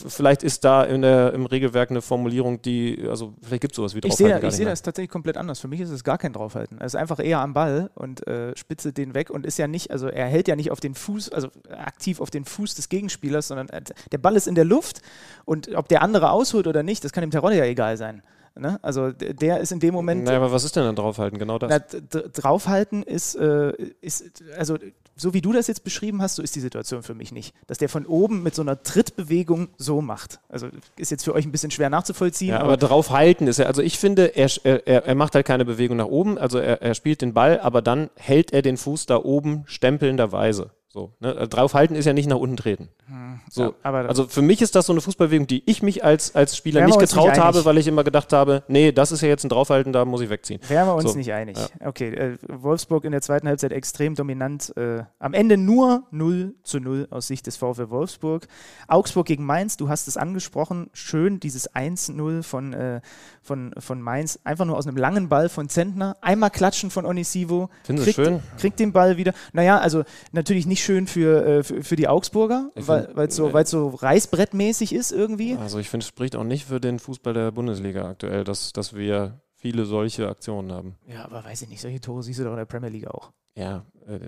vielleicht ist da in der, im Regelwerk eine Formulierung, die, also vielleicht gibt es sowas wie Draufhalten. Ich sehe seh das tatsächlich komplett anders. Für mich ist es gar kein Draufhalten. Er ist einfach eher am Ball und äh, spitzelt den weg und ist ja nicht, also er hält ja nicht auf den Fuß, also aktiv auf den Fuß des Gegenspielers, sondern äh, der Ball ist in der Luft und ob der andere ausholt oder nicht, das kann dem Terodde ja egal sein. Ne? Also der ist in dem Moment. Naja, aber was ist denn dann draufhalten? Genau das. Na, draufhalten ist, äh, ist, also so wie du das jetzt beschrieben hast, so ist die Situation für mich nicht. Dass der von oben mit so einer Trittbewegung so macht. Also ist jetzt für euch ein bisschen schwer nachzuvollziehen. Ja, aber, aber draufhalten ist ja, also ich finde, er, er, er macht halt keine Bewegung nach oben, also er, er spielt den Ball, aber dann hält er den Fuß da oben stempelnderweise. So, ne? Also draufhalten ist ja nicht nach unten treten. Hm, so, ja, also für mich ist das so eine Fußballbewegung, die ich mich als, als Spieler nicht getraut nicht habe, weil ich immer gedacht habe, nee, das ist ja jetzt ein Draufhalten, da muss ich wegziehen. Wären wir uns so. nicht einig. Ja. Okay, äh, Wolfsburg in der zweiten Halbzeit extrem dominant. Äh, am Ende nur 0 zu 0 aus Sicht des VfL Wolfsburg. Augsburg gegen Mainz, du hast es angesprochen, schön dieses 1-0 von, äh, von, von Mainz, einfach nur aus einem langen Ball von Zentner, einmal klatschen von Onisivo. Findest du schön? Kriegt den Ball wieder. Naja, also natürlich nicht schön für, äh, für, für, die Augsburger, weil es so, äh, so reißbrettmäßig ist irgendwie. Also ich finde, es spricht auch nicht für den Fußball der Bundesliga aktuell, dass, dass wir viele solche Aktionen haben. Ja, aber weiß ich nicht, solche Tore siehst du doch in der Premier League auch. Ja, äh,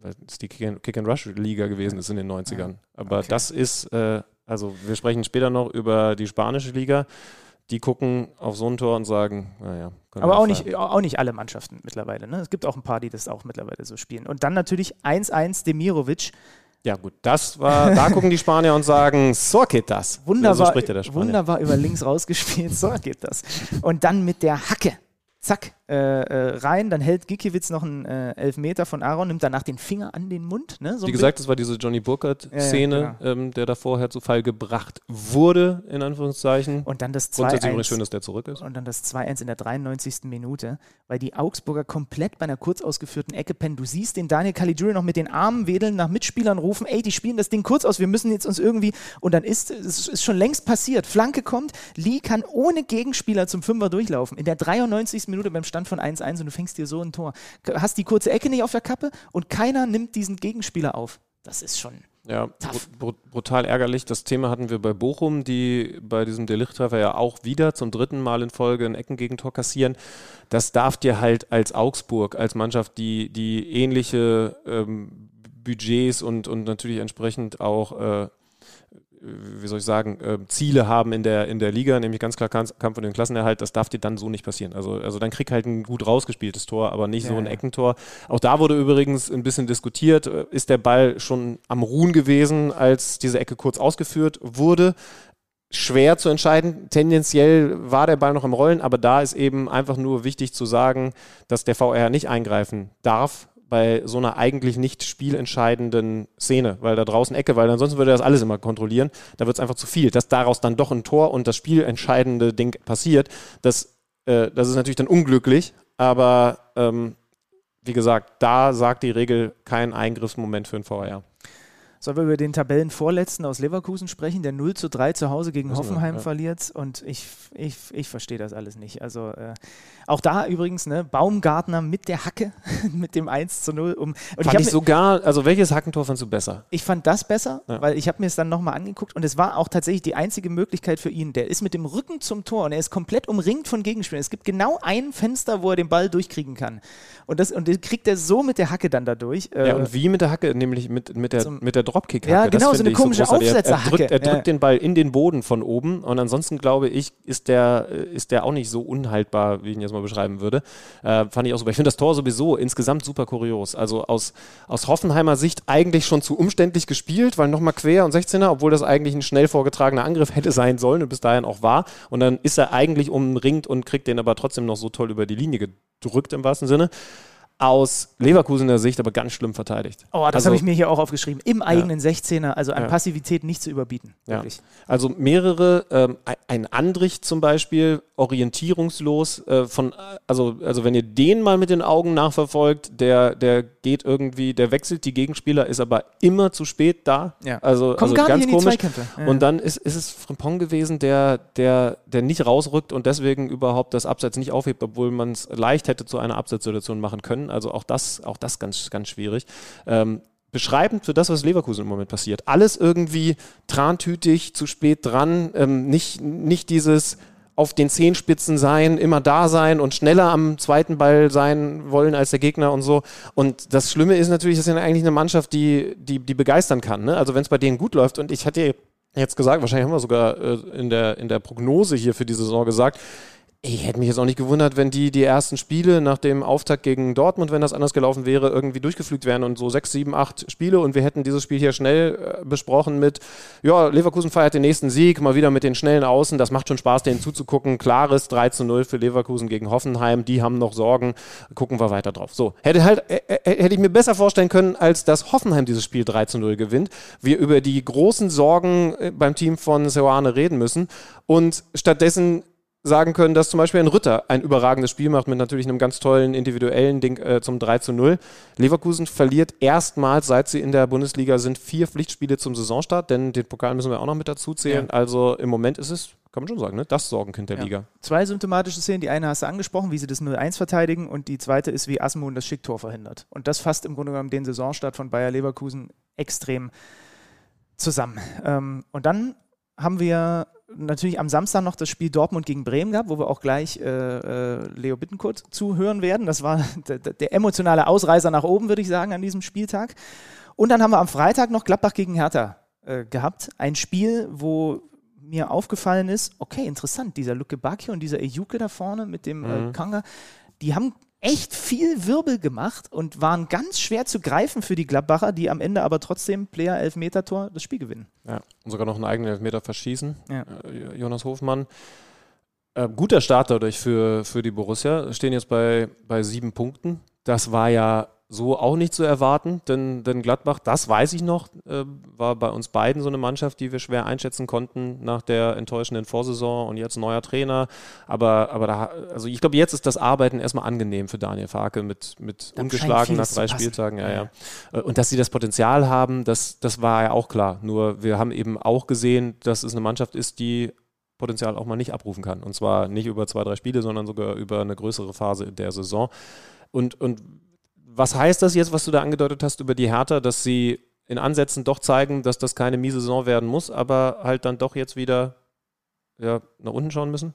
weil es die Kick-and-Rush-Liga gewesen ist in den 90ern. Ja. Aber okay. das ist, äh, also wir sprechen später noch über die spanische Liga die gucken auf so ein Tor und sagen, naja. Aber auch nicht, auch nicht alle Mannschaften mittlerweile. Ne? Es gibt auch ein paar, die das auch mittlerweile so spielen. Und dann natürlich 1-1 Demirovic. Ja, gut, das war, da [laughs] gucken die Spanier und sagen, so geht das. Wunderbar, so wunderbar über links rausgespielt, so geht das. Und dann mit der Hacke zack, äh, äh, rein, dann hält Gikiewicz noch einen äh, Elfmeter von Aaron, nimmt danach den Finger an den Mund. Ne, so Wie gesagt, das war diese Johnny Burkhardt-Szene, ja, genau. ähm, der davor halt zu Fall gebracht wurde, in Anführungszeichen. Und dann das 2-1. schön, dass der zurück ist. Und dann das 2-1 in der 93. Minute, weil die Augsburger komplett bei einer kurz ausgeführten Ecke pennen. Du siehst den Daniel Caligiuri noch mit den Armen wedeln, nach Mitspielern rufen, ey, die spielen das Ding kurz aus, wir müssen jetzt uns irgendwie, und dann ist es ist schon längst passiert. Flanke kommt, Lee kann ohne Gegenspieler zum Fünfer durchlaufen. In der 93. Minute beim Stand von 1-1 und du fängst dir so ein Tor. Hast die kurze Ecke nicht auf der Kappe und keiner nimmt diesen Gegenspieler auf. Das ist schon. Ja, br brutal ärgerlich. Das Thema hatten wir bei Bochum, die bei diesem Delichttreffer ja auch wieder zum dritten Mal in Folge ein Eckengegentor kassieren. Das darf dir halt als Augsburg, als Mannschaft, die, die ähnliche ähm, Budgets und, und natürlich entsprechend auch äh, wie soll ich sagen, äh, Ziele haben in der, in der Liga, nämlich ganz klar Kampf um den Klassenerhalt, das darf dir dann so nicht passieren. Also, also dann krieg halt ein gut rausgespieltes Tor, aber nicht ja, so ein. Eckentor. Auch da wurde übrigens ein bisschen diskutiert, äh, ist der Ball schon am Ruhen gewesen, als diese Ecke kurz ausgeführt wurde schwer zu entscheiden. Tendenziell war der Ball noch im Rollen, aber da ist eben einfach nur wichtig zu sagen, dass der VR nicht eingreifen darf, bei so einer eigentlich nicht spielentscheidenden Szene, weil da draußen Ecke, weil ansonsten würde er das alles immer kontrollieren. Da wird es einfach zu viel. Dass daraus dann doch ein Tor und das spielentscheidende Ding passiert, das, äh, das ist natürlich dann unglücklich, aber ähm, wie gesagt, da sagt die Regel kein Eingriffsmoment für ein VR. Sollen wir über den Tabellenvorletzten aus Leverkusen sprechen, der 0 zu 3 zu Hause gegen Hoffenheim ja. verliert? Und ich, ich, ich verstehe das alles nicht. Also äh, auch da übrigens, ne, Baumgartner mit der Hacke, [laughs] mit dem 1 zu 0. Um, und fand ich, ich sogar, also welches Hackentor fandst du besser? Ich fand das besser, ja. weil ich habe mir es dann nochmal angeguckt und es war auch tatsächlich die einzige Möglichkeit für ihn. Der ist mit dem Rücken zum Tor und er ist komplett umringt von Gegenspielern. Es gibt genau ein Fenster, wo er den Ball durchkriegen kann. Und, das, und den kriegt er so mit der Hacke dann dadurch. Äh, ja, und wie mit der Hacke? Nämlich mit, mit der, mit der Dropkick-Hacke. Ja, genau, so eine komische so Aufsetzerhacke. Er, drückt, er drückt ja. den Ball in den Boden von oben und ansonsten glaube ich, ist der, ist der auch nicht so unhaltbar, wie ich ihn jetzt mal beschreiben würde. Äh, fand ich auch super. Ich finde das Tor sowieso insgesamt super kurios. Also aus, aus Hoffenheimer Sicht eigentlich schon zu umständlich gespielt, weil nochmal quer und 16er, obwohl das eigentlich ein schnell vorgetragener Angriff hätte sein sollen und bis dahin auch war. Und dann ist er eigentlich umringt und kriegt den aber trotzdem noch so toll über die Linie gedrückt im wahrsten Sinne. Aus Leverkusener Sicht aber ganz schlimm verteidigt. Oh, das also, habe ich mir hier auch aufgeschrieben. Im eigenen 16er, also an Ja. Passivität nicht zu überbieten. Ja. Also mehrere, ähm, ein Andrich zum Beispiel, orientierungslos, äh, von, äh, also, also wenn ihr den mal mit den Augen nachverfolgt, der, der geht irgendwie, der wechselt die Gegenspieler, ist aber immer zu spät da. Ja. Also, Kommt also gar ganz nicht in die komisch. Zweikämpfe. Ja. Und dann ist, ist es Frimpong gewesen, der, der, der nicht rausrückt und deswegen überhaupt das Abseits nicht aufhebt, obwohl man es leicht hätte zu einer Abseitssituation machen können. Also auch das, auch das ganz, ganz schwierig. Ähm, beschreibend für das, was Leverkusen im Moment passiert. Alles irgendwie trantütig, zu spät dran, ähm, nicht, nicht dieses auf den Zehenspitzen sein, immer da sein und schneller am zweiten Ball sein wollen als der Gegner und so. Und das Schlimme ist natürlich, das ist ja eigentlich eine Mannschaft, die, die, die begeistern kann. Ne? Also wenn es bei denen gut läuft und ich hatte jetzt gesagt, wahrscheinlich haben wir sogar äh, in, der, in der Prognose hier für die Saison gesagt, ich hätte mich jetzt auch nicht gewundert, wenn die die ersten Spiele nach dem Auftakt gegen Dortmund, wenn das anders gelaufen wäre, irgendwie durchgeflügt wären und so sechs, sieben, acht Spiele und wir hätten dieses Spiel hier schnell äh, besprochen mit, ja, Leverkusen feiert den nächsten Sieg, mal wieder mit den schnellen Außen, das macht schon Spaß, denen zuzugucken. Klares 3 zu 0 für Leverkusen gegen Hoffenheim, die haben noch Sorgen, gucken wir weiter drauf. So, hätte halt, äh, äh, hätte ich mir besser vorstellen können, als dass Hoffenheim dieses Spiel 3 zu 0 gewinnt. Wir über die großen Sorgen äh, beim Team von Seoane reden müssen und stattdessen sagen können, dass zum Beispiel ein Ritter ein überragendes Spiel macht mit natürlich einem ganz tollen individuellen Ding äh, zum 3 zu 0. Leverkusen verliert erstmals, seit sie in der Bundesliga sind, vier Pflichtspiele zum Saisonstart, denn den Pokal müssen wir auch noch mit dazu zählen. Also im Moment ist es, kann man schon sagen, ne, das Sorgenkind der Ja. Liga. Zwei symptomatische Szenen. Die eine hast du angesprochen, wie sie das 0-1 verteidigen und die zweite ist, wie Asmun das Schicktor verhindert. Und das fasst im Grunde genommen den Saisonstart von Bayer Leverkusen extrem zusammen. Ähm, und dann haben wir natürlich am Samstag noch das Spiel Dortmund gegen Bremen gehabt, wo wir auch gleich äh, äh, Leo Bittenkurt zuhören werden. Das war [laughs] der, der emotionale Ausreißer nach oben, würde ich sagen, an diesem Spieltag. Und dann haben wir am Freitag noch Gladbach gegen Hertha äh, gehabt. Ein Spiel, wo mir aufgefallen ist, okay, interessant, dieser Luke Bacchio und dieser Ejuke da vorne mit dem äh, Kanga, die haben echt viel Wirbel gemacht und waren ganz schwer zu greifen für die Gladbacher, die am Ende aber trotzdem Player Elfmeter-Tor das Spiel gewinnen. Ja, und sogar noch einen eigenen Elfmeter verschießen. Ja. Äh, Jonas Hofmann. Äh, guter Start dadurch für, für die Borussia. Stehen jetzt bei, bei sieben Punkten. Das war ja so auch nicht zu erwarten, denn, denn Gladbach, das weiß ich noch, äh, war bei uns beiden so eine Mannschaft, die wir schwer einschätzen konnten nach der enttäuschenden Vorsaison und jetzt neuer Trainer. Aber, aber da, also ich glaube, jetzt ist das Arbeiten erstmal angenehm für Daniel Farke mit, mit Da ungeschlagen nach drei. Spieltagen. Ja, Ja, ja. Äh, Und dass sie das Potenzial haben, das, das war ja auch klar. Nur wir haben eben auch gesehen, dass es eine Mannschaft ist, die Potenzial auch mal nicht abrufen kann. Und zwar nicht über zwei, drei Spiele, sondern sogar über eine größere Phase der Saison. Und, und was heißt das jetzt, was du da angedeutet hast über die Hertha, dass sie in Ansätzen doch zeigen, dass das keine miese Saison werden muss, aber halt dann doch jetzt wieder ja, nach unten schauen müssen?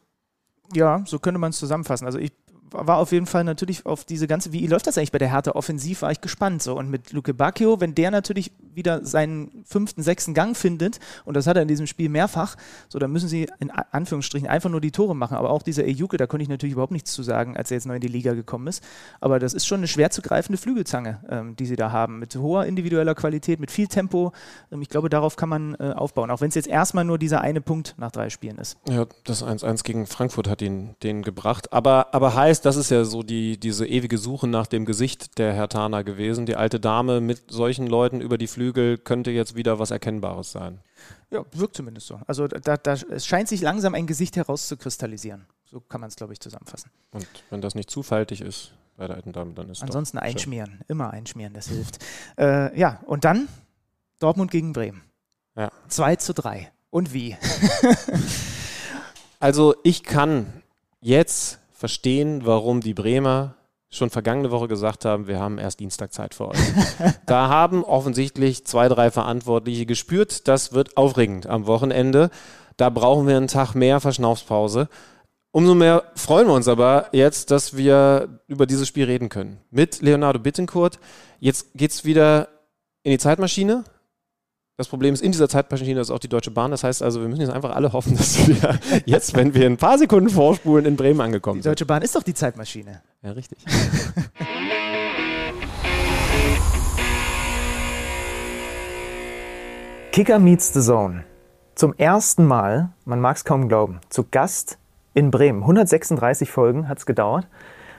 Ja, so könnte man es zusammenfassen. Also ich war auf jeden Fall natürlich auf diese ganze, wie läuft das eigentlich bei der Hertha offensiv, war ich gespannt. So. Und mit Luke Bacchio, wenn der natürlich wieder seinen fünften, sechsten Gang findet, und das hat er in diesem Spiel mehrfach, so dann müssen sie in Anführungsstrichen einfach nur die Tore machen. Aber auch dieser Ejuke, da konnte ich natürlich überhaupt nichts zu sagen, als er jetzt neu in die Liga gekommen ist. Aber das ist schon eine schwer zu greifende Flügelzange, ähm, die sie da haben, mit hoher individueller Qualität, mit viel Tempo. Ähm, ich glaube, darauf kann man äh, aufbauen, auch wenn es jetzt erstmal nur dieser eine Punkt nach drei Spielen ist. Ja, das 1-1 gegen Frankfurt hat ihn den gebracht. Aber, aber heißt, das ist ja so die, diese ewige Suche nach dem Gesicht der Hertaner gewesen. Die alte Dame mit solchen Leuten über die Flügel könnte jetzt wieder was Erkennbares sein. Ja, wirkt zumindest so. Also da, da, es scheint sich langsam ein Gesicht herauszukristallisieren. So kann man es, glaube ich, zusammenfassen. Und wenn das nicht zufältig ist bei der alten Dame, dann ist Ansonsten doch schön. einschmieren. Immer einschmieren, das hilft. Äh, ja, und dann Dortmund gegen Bremen. Ja. 2 zu 3. Und wie? [laughs] Also ich kann jetzt verstehen, warum die Bremer schon vergangene Woche gesagt haben, wir haben erst Dienstag Zeit für euch. [laughs] da haben offensichtlich zwei, drei Verantwortliche gespürt, das wird aufregend am Wochenende. Da brauchen wir einen Tag mehr Verschnaufspause. Umso mehr freuen wir uns aber jetzt, dass wir über dieses Spiel reden können. Mit Leonardo Bittencourt. Jetzt geht's wieder in die Zeitmaschine. Das Problem ist, in dieser Zeitmaschine ist auch die Deutsche Bahn. Das heißt also, wir müssen jetzt einfach alle hoffen, [laughs] dass wir jetzt, wenn wir ein paar Sekunden vorspulen, in Bremen angekommen Die sind. Deutsche Bahn ist doch die Zeitmaschine. Ja, richtig. Kicker meets the Zone. Zum ersten Mal, man mag es kaum glauben, zu Gast in Bremen. 136 Folgen hat es gedauert.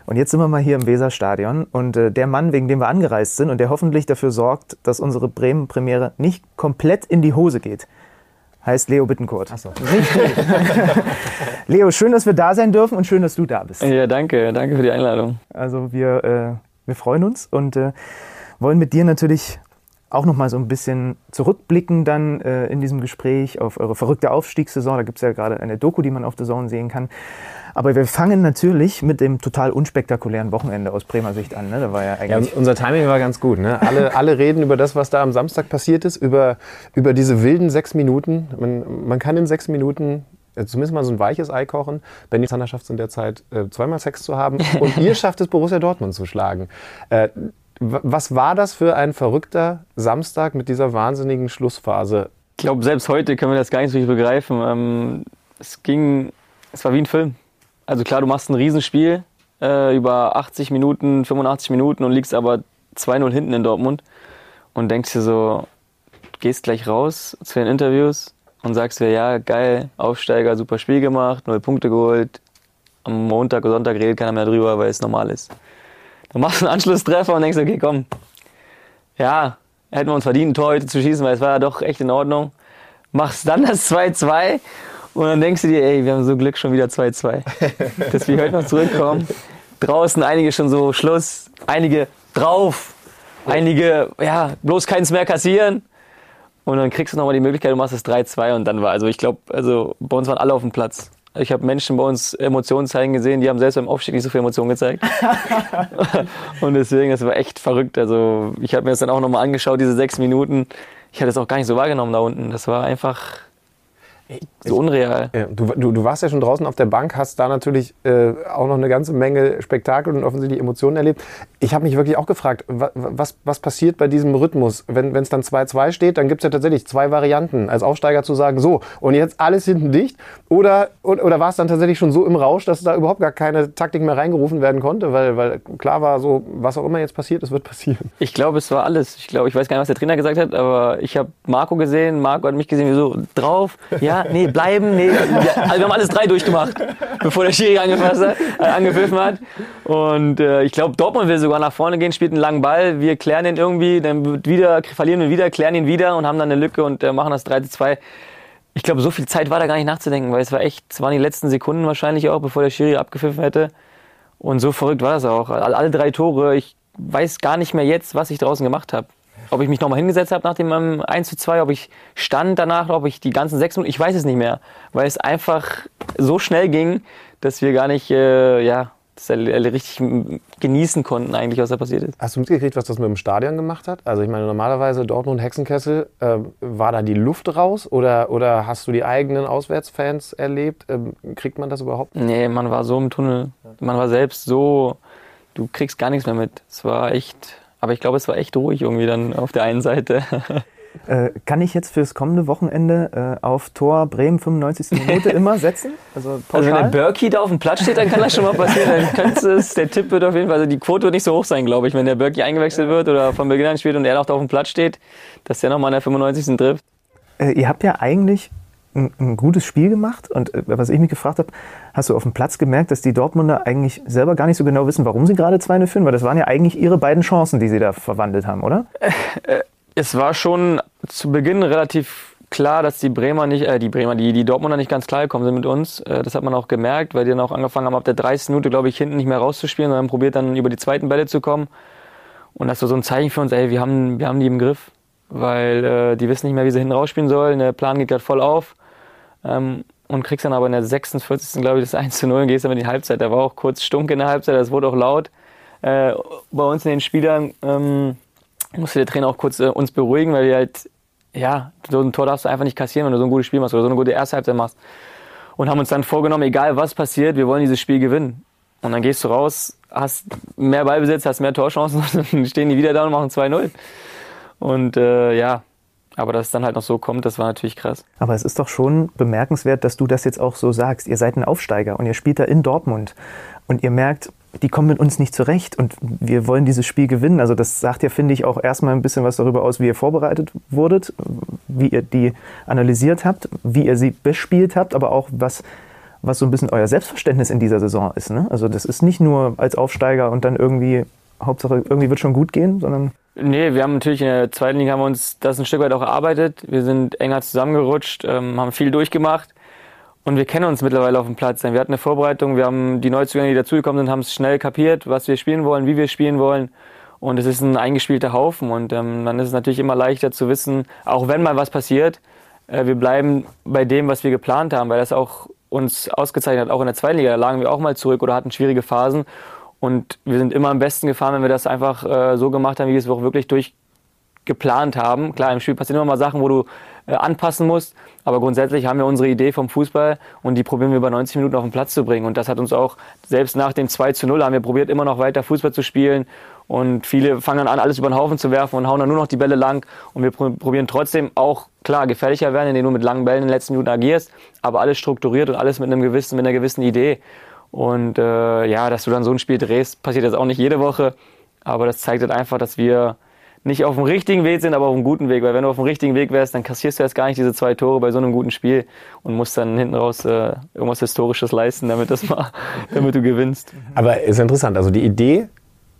Und jetzt sind wir mal hier im Weserstadion und äh, der Mann, wegen dem wir angereist sind und der hoffentlich dafür sorgt, dass unsere Bremen-Premiere nicht komplett in die Hose geht, heißt Leo Bittencourt. Achso. [laughs] Leo, schön, dass wir da sein dürfen und schön, dass du da bist. Ja, danke, danke für die Einladung. Also wir, äh, wir freuen uns und äh, wollen mit dir natürlich auch noch mal so ein bisschen zurückblicken dann äh, in diesem Gespräch auf eure verrückte Aufstiegssaison. Da gibt es ja gerade eine Doku, die man auf der Zone sehen kann. Aber wir fangen natürlich mit dem total unspektakulären Wochenende aus Bremer Sicht an. Ne? Da war ja Ja, eigentlich unser Timing war ganz gut. Ne? Alle, [laughs] alle reden über das, was da am Samstag passiert ist, über, über diese wilden sechs Minuten. Man, man kann in sechs Minuten äh, zumindest mal so ein weiches Ei kochen. Benny Zander schafft es in der Zeit, äh, zweimal Sex zu haben. [laughs] Und ihr schafft es, Borussia Dortmund zu schlagen. Was war das für ein verrückter Samstag mit dieser wahnsinnigen Schlussphase? Ich glaube, selbst heute können wir das gar nicht so richtig begreifen. Ähm, es ging, es war wie ein Film. Also klar, du machst ein Riesenspiel äh, über 80 Minuten, 85 Minuten und liegst aber 2-0 hinten in Dortmund und denkst dir so, gehst gleich raus zu den Interviews und sagst dir, ja, geil, Aufsteiger, super Spiel gemacht, null Punkte geholt. Am Montag oder Sonntag redet keiner mehr drüber, weil es normal ist. Dann machst du einen Anschlusstreffer und denkst, okay, komm, ja, hätten wir uns verdient, ein Tor heute zu schießen, weil es war ja doch echt in Ordnung. Machst dann das 2-2 und dann denkst du dir, ey, wir haben so Glück schon wieder 2-2. [laughs] dass wir heute noch zurückkommen. Draußen einige schon so Schluss, einige drauf, einige, ja, bloß keins mehr kassieren. Und dann kriegst du nochmal die Möglichkeit, du machst das 3-2 und dann war, also ich glaube, also bei uns waren alle auf dem Platz. Ich habe Menschen bei uns Emotionen zeigen gesehen, die haben selbst beim Aufstieg nicht so viel Emotionen gezeigt. [laughs] und deswegen, das war echt verrückt. Also ich habe mir das dann auch nochmal angeschaut, diese sechs Minuten. Ich hatte es auch gar nicht so wahrgenommen da unten. Das war einfach so unreal. Ja, du, du, du warst ja schon draußen auf der Bank, hast da natürlich äh, auch noch eine ganze Menge Spektakel und offensichtlich Emotionen erlebt. Ich habe mich wirklich auch gefragt, wa, was, was passiert bei diesem Rhythmus? Wenn es dann 2-2 steht, dann gibt es ja tatsächlich zwei Varianten. Als Aufsteiger zu sagen, so, und jetzt alles hinten dicht. Oder, oder, oder war es dann tatsächlich schon so im Rausch, dass da überhaupt gar keine Taktik mehr reingerufen werden konnte? Weil, weil klar war so, was auch immer jetzt passiert, es wird passieren. Ich glaube, es war alles. Ich glaube, ich weiß gar nicht, was der Trainer gesagt hat, aber ich habe Marco gesehen, Marco hat mich gesehen, wie so drauf, ja, nee, bleiben, nee. Also wir haben alles drei durchgemacht, bevor der Schiri angefasst hat, äh, angepfiffen hat. Und äh, ich glaube, Dortmund will sogar nach vorne gehen, spielt einen langen Ball, wir klären den irgendwie, dann wieder, verlieren wir wieder, klären ihn wieder und haben dann eine Lücke und äh, machen das 3 zu 2. Ich glaube, so viel Zeit war da gar nicht nachzudenken, weil es war echt, es waren die letzten Sekunden wahrscheinlich auch, bevor der Schiri abgepfiffen hätte. Und so verrückt war das auch. Alle drei Tore, ich weiß gar nicht mehr jetzt, was ich draußen gemacht habe. Ob ich mich nochmal hingesetzt habe nach dem ähm, 1 zu 2, ob ich stand danach, ob ich die ganzen sechs Minuten, ich weiß es nicht mehr. Weil es einfach so schnell ging, dass wir gar nicht, äh, ja, das richtig genießen konnten eigentlich, was da passiert ist. Hast du mitgekriegt, was das mit dem Stadion gemacht hat? Also ich meine, normalerweise Dortmund Hexenkessel, äh, war da die Luft raus oder, oder hast du die eigenen Auswärtsfans erlebt? Ähm, kriegt man das überhaupt? Nee, man war so im Tunnel. Man war selbst so, du kriegst gar nichts mehr mit. Es war echt, aber ich glaube, es war echt ruhig irgendwie dann auf der einen Seite. [laughs] Äh, kann ich jetzt fürs kommende Wochenende äh, auf Tor Bremen 95. Minute [laughs] immer setzen? Also Also wenn der? Berkey da auf dem Platz steht, dann kann das schon mal passieren. Dann könnte es, der Tipp wird auf jeden Fall, also die Quote wird nicht so hoch sein, glaube ich, wenn der Berkey eingewechselt wird oder von Beginn an spielt und er noch da auf dem Platz steht, dass der nochmal in der 95. trifft. Äh, ihr habt ja eigentlich ein, ein gutes Spiel gemacht und äh, was ich mich gefragt habe, hast du auf dem Platz gemerkt, dass die Dortmunder eigentlich selber gar nicht so genau wissen, warum sie gerade 2-0 führen? Weil das waren ja eigentlich ihre beiden Chancen, die sie da verwandelt haben, oder? Es war schon zu Beginn relativ klar, dass die Bremer nicht, äh, die Bremer, die, die Dortmunder nicht ganz klar gekommen sind mit uns. Äh, das hat man auch gemerkt, weil die dann auch angefangen haben, ab der 30. Minute, glaube ich, hinten nicht mehr rauszuspielen, sondern probiert dann über die zweiten Bälle zu kommen. Und das war so ein Zeichen für uns, ey, wir haben, wir haben die im Griff, weil äh, die wissen nicht mehr, wie sie hinten rausspielen sollen. Der Plan geht gerade voll auf. Ähm, und kriegst dann aber in der 46. glaube ich das [laughs] 1 zu 0 und gehst dann in die Halbzeit. Da war auch kurz Stunk in der Halbzeit, das wurde auch laut. Äh, bei uns in den Spielern ähm, musste der Trainer auch kurz äh, uns beruhigen, weil wir halt, ja, so ein Tor darfst du einfach nicht kassieren, wenn du so ein gutes Spiel machst oder so eine gute erste Halbzeit machst. Und haben uns dann vorgenommen, egal was passiert, wir wollen dieses Spiel gewinnen. Und dann gehst du raus, hast mehr Ballbesitz, hast mehr Torchancen [laughs] dann stehen die wieder da und machen 2-0. Und äh, ja, aber dass es dann halt noch so kommt, das war natürlich krass. Aber es ist doch schon bemerkenswert, dass du das jetzt auch so sagst. Ihr seid ein Aufsteiger und ihr spielt da in Dortmund und ihr merkt, die kommen mit uns nicht zurecht und wir wollen dieses Spiel gewinnen. Also das sagt ja, finde ich, auch erstmal ein bisschen was darüber aus, wie ihr vorbereitet wurdet, wie ihr die analysiert habt, wie ihr sie bespielt habt, aber auch was was so ein bisschen euer Selbstverständnis in dieser Saison ist. Ne? Also das ist nicht nur als Aufsteiger und dann irgendwie, Hauptsache irgendwie wird schon gut gehen, sondern... Nee, wir haben natürlich in der zweiten Liga haben wir uns das ein Stück weit auch erarbeitet. Wir sind enger zusammengerutscht, ähm, haben viel durchgemacht und wir kennen uns mittlerweile auf dem Platz. Wir hatten eine Vorbereitung, wir haben die Neuzugänge, die dazugekommen sind, haben es schnell kapiert, was wir spielen wollen, wie wir spielen wollen. Und es ist ein eingespielter Haufen und ähm, dann ist es natürlich immer leichter zu wissen, auch wenn mal was passiert, äh, wir bleiben bei dem, was wir geplant haben, weil das auch uns ausgezeichnet hat. Auch in der zweiten Liga da lagen wir auch mal zurück oder hatten schwierige Phasen. Und wir sind immer am besten gefahren, wenn wir das einfach äh, so gemacht haben, wie wir es auch wirklich durchgeplant haben. Klar, im Spiel passieren immer mal Sachen, wo du äh, anpassen musst. Aber grundsätzlich haben wir unsere Idee vom Fußball und die probieren wir über 90 Minuten auf den Platz zu bringen. Und das hat uns auch, selbst nach dem 2 zu 0, haben wir probiert, immer noch weiter Fußball zu spielen. Und viele fangen dann an, alles über den Haufen zu werfen und hauen dann nur noch die Bälle lang. Und wir probieren trotzdem auch, klar, gefährlicher werden, indem du mit langen Bällen in den letzten Minuten agierst, aber alles strukturiert und alles mit, einem gewissen, mit einer gewissen Idee. Und äh, ja, dass du dann so ein Spiel drehst, passiert jetzt auch nicht jede Woche. Aber das zeigt halt einfach, dass wir nicht auf dem richtigen Weg sind, aber auf einem guten Weg. Weil wenn du auf dem richtigen Weg wärst, dann kassierst du jetzt gar nicht diese zwei Tore bei so einem guten Spiel und musst dann hinten raus äh, irgendwas Historisches leisten, damit, das mal, [laughs] damit du gewinnst. Aber ist interessant. Also die Idee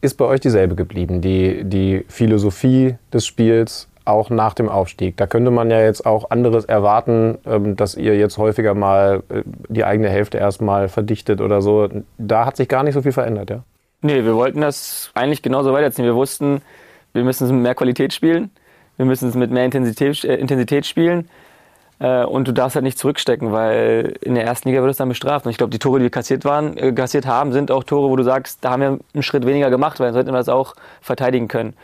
ist bei euch dieselbe geblieben. Die, die Philosophie des Spiels auch nach dem Aufstieg. Da könnte man ja jetzt auch anderes erwarten, ähm, dass ihr jetzt häufiger mal äh, die eigene Hälfte erstmal verdichtet oder so. Da hat sich gar nicht so viel verändert, ja? Nee, wir wollten das eigentlich genauso weiterziehen. Wir wussten, wir müssen es mit mehr Qualität spielen, wir müssen es mit mehr Intensität, äh, Intensität spielen. Äh, und du darfst halt nicht zurückstecken, weil in der ersten Liga wird es dann bestraft. Und ich glaube, die Tore, die wir kassiert, waren, äh, kassiert haben, sind auch Tore, wo du sagst, da haben wir einen Schritt weniger gemacht, weil dann sollten wir das auch verteidigen können.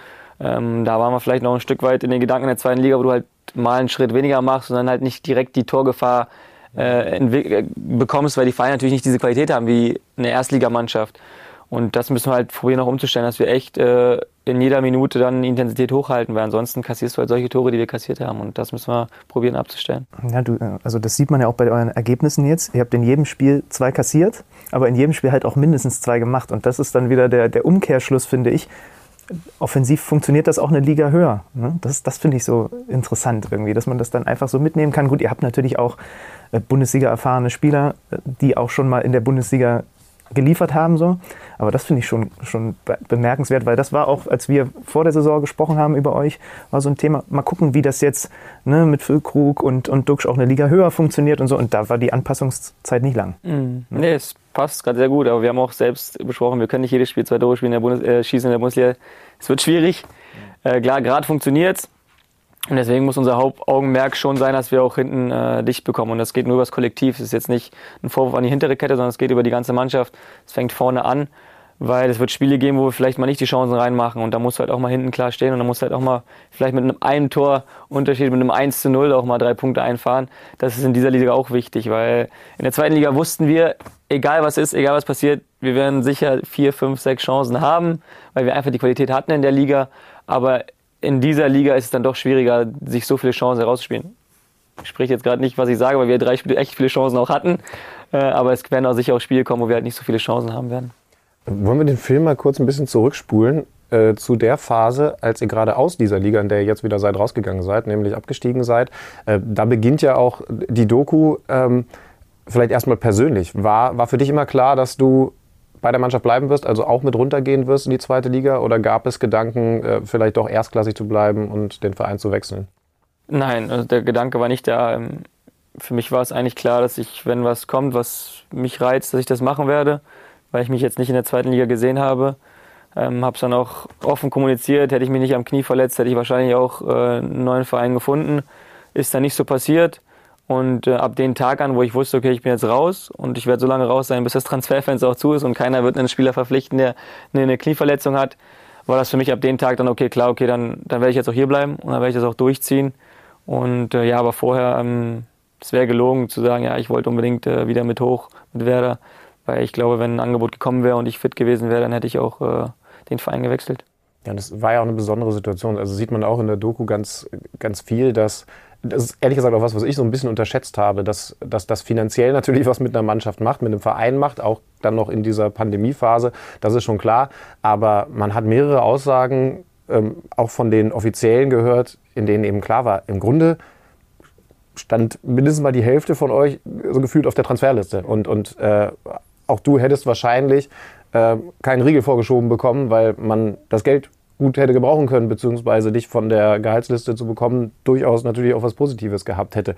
Ähm, da waren wir vielleicht noch ein Stück weit in den Gedanken der zweiten Liga, wo du halt mal einen Schritt weniger machst und dann halt nicht direkt die Torgefahr äh, äh bekommst, weil die Vereine natürlich nicht diese Qualität haben wie eine Erstligamannschaft. Und das müssen wir halt probieren noch umzustellen, dass wir echt äh, in jeder Minute dann die Intensität hochhalten, weil ansonsten kassierst du halt solche Tore, die wir kassiert haben. Und das müssen wir probieren abzustellen. Ja, du, also das sieht man ja auch bei euren Ergebnissen jetzt. Ihr habt in jedem Spiel zwei kassiert, aber in jedem Spiel halt auch mindestens zwei gemacht. Und das ist dann wieder der, der Umkehrschluss, finde ich. Offensiv funktioniert das auch eine Liga höher. Ne? Das, das finde ich so interessant irgendwie, dass man das dann einfach so mitnehmen kann. Gut, ihr habt natürlich auch äh, Bundesliga erfahrene Spieler, äh, die auch schon mal in der Bundesliga geliefert haben. So. Aber das finde ich schon, schon bemerkenswert, weil das war auch, als wir vor der Saison gesprochen haben über euch, war so ein Thema, mal gucken, wie das jetzt ne, mit Füllkrug und, und Duxch auch eine Liga höher funktioniert und so. Und da war die Anpassungszeit nicht lang. Mhm. Nee, es passt gerade sehr gut, aber wir haben auch selbst besprochen, wir können nicht jedes Spiel zwei Tore spielen in der Bundes äh, schießen in der Bundesliga. Es wird schwierig. Äh, klar, gerade funktioniert es. Und deswegen muss unser Hauptaugenmerk schon sein, dass wir auch hinten äh, dicht bekommen. Und das geht nur über das Kollektiv. Es ist jetzt nicht ein Vorwurf an die hintere Kette, sondern es geht über die ganze Mannschaft. Es fängt vorne an, weil es wird Spiele geben, wo wir vielleicht mal nicht die Chancen reinmachen. Und da muss halt auch mal hinten klar stehen und da muss halt auch mal vielleicht mit einem einen Tor Unterschied, mit einem 1 zu 0 auch mal drei Punkte einfahren. Das ist in dieser Liga auch wichtig, weil in der zweiten Liga wussten wir, egal was ist, egal was passiert, wir werden sicher vier, fünf, sechs Chancen haben, weil wir einfach die Qualität hatten in der Liga. Aber in dieser Liga ist es dann doch schwieriger, sich so viele Chancen herauszuspielen. Ich spreche jetzt gerade nicht, was ich sage, weil wir drei Spiele echt viele Chancen auch hatten. Äh, aber es werden auch sicher auch Spiele kommen, wo wir halt nicht so viele Chancen haben werden. Wollen wir den Film mal kurz ein bisschen zurückspulen äh, zu der Phase, als ihr gerade aus dieser Liga, in der ihr jetzt wieder seid, rausgegangen seid, nämlich abgestiegen seid. Äh, da beginnt ja auch die Doku. Ähm, vielleicht erstmal persönlich. War, war für dich immer klar, dass du bei der Mannschaft bleiben wirst, also auch mit runtergehen wirst in die zweite Liga? Oder gab es Gedanken, äh, vielleicht doch erstklassig zu bleiben und den Verein zu wechseln? Nein, also der Gedanke war nicht da. Ähm, für mich war es eigentlich klar, dass ich, wenn was kommt, was mich reizt, dass ich das machen werde, weil ich mich jetzt nicht in der zweiten Liga gesehen habe. Ähm, habe es dann auch offen kommuniziert. Hätte ich mich nicht am Knie verletzt, hätte ich wahrscheinlich auch äh, einen neuen Verein gefunden. Ist dann nicht so passiert. Und äh, ab dem Tag an, wo ich wusste, okay, ich bin jetzt raus und ich werde so lange raus sein, bis das Transferfenster auch zu ist und keiner wird einen Spieler verpflichten, der eine Knieverletzung hat, war das für mich ab dem Tag dann okay, klar, okay, dann, dann werde ich jetzt auch hier bleiben und dann werde ich das auch durchziehen. Und äh, ja, aber vorher, ähm, es wäre gelogen zu sagen, ja, ich wollte unbedingt äh, wieder mit hoch mit Werder, weil ich glaube, wenn ein Angebot gekommen wäre und ich fit gewesen wäre, dann hätte ich auch äh, den Verein gewechselt. Ja, das war ja auch eine besondere Situation. Also sieht man auch in der Doku ganz, ganz viel, dass das ist ehrlich gesagt auch was, was ich so ein bisschen unterschätzt habe, dass, dass das finanziell [laughs] natürlich was mit einer Mannschaft macht, mit einem Verein macht, auch dann noch in dieser Pandemiephase, das ist schon klar. Aber man hat mehrere Aussagen ähm, auch von den Offiziellen gehört, in denen eben klar war, im Grunde stand mindestens mal die Hälfte von euch so gefühlt auf der Transferliste. Und, und äh, auch du hättest wahrscheinlich äh, keinen Riegel vorgeschoben bekommen, weil man das Geld gut hätte gebrauchen können, beziehungsweise dich von der Gehaltsliste zu bekommen, durchaus natürlich auch was Positives gehabt hätte.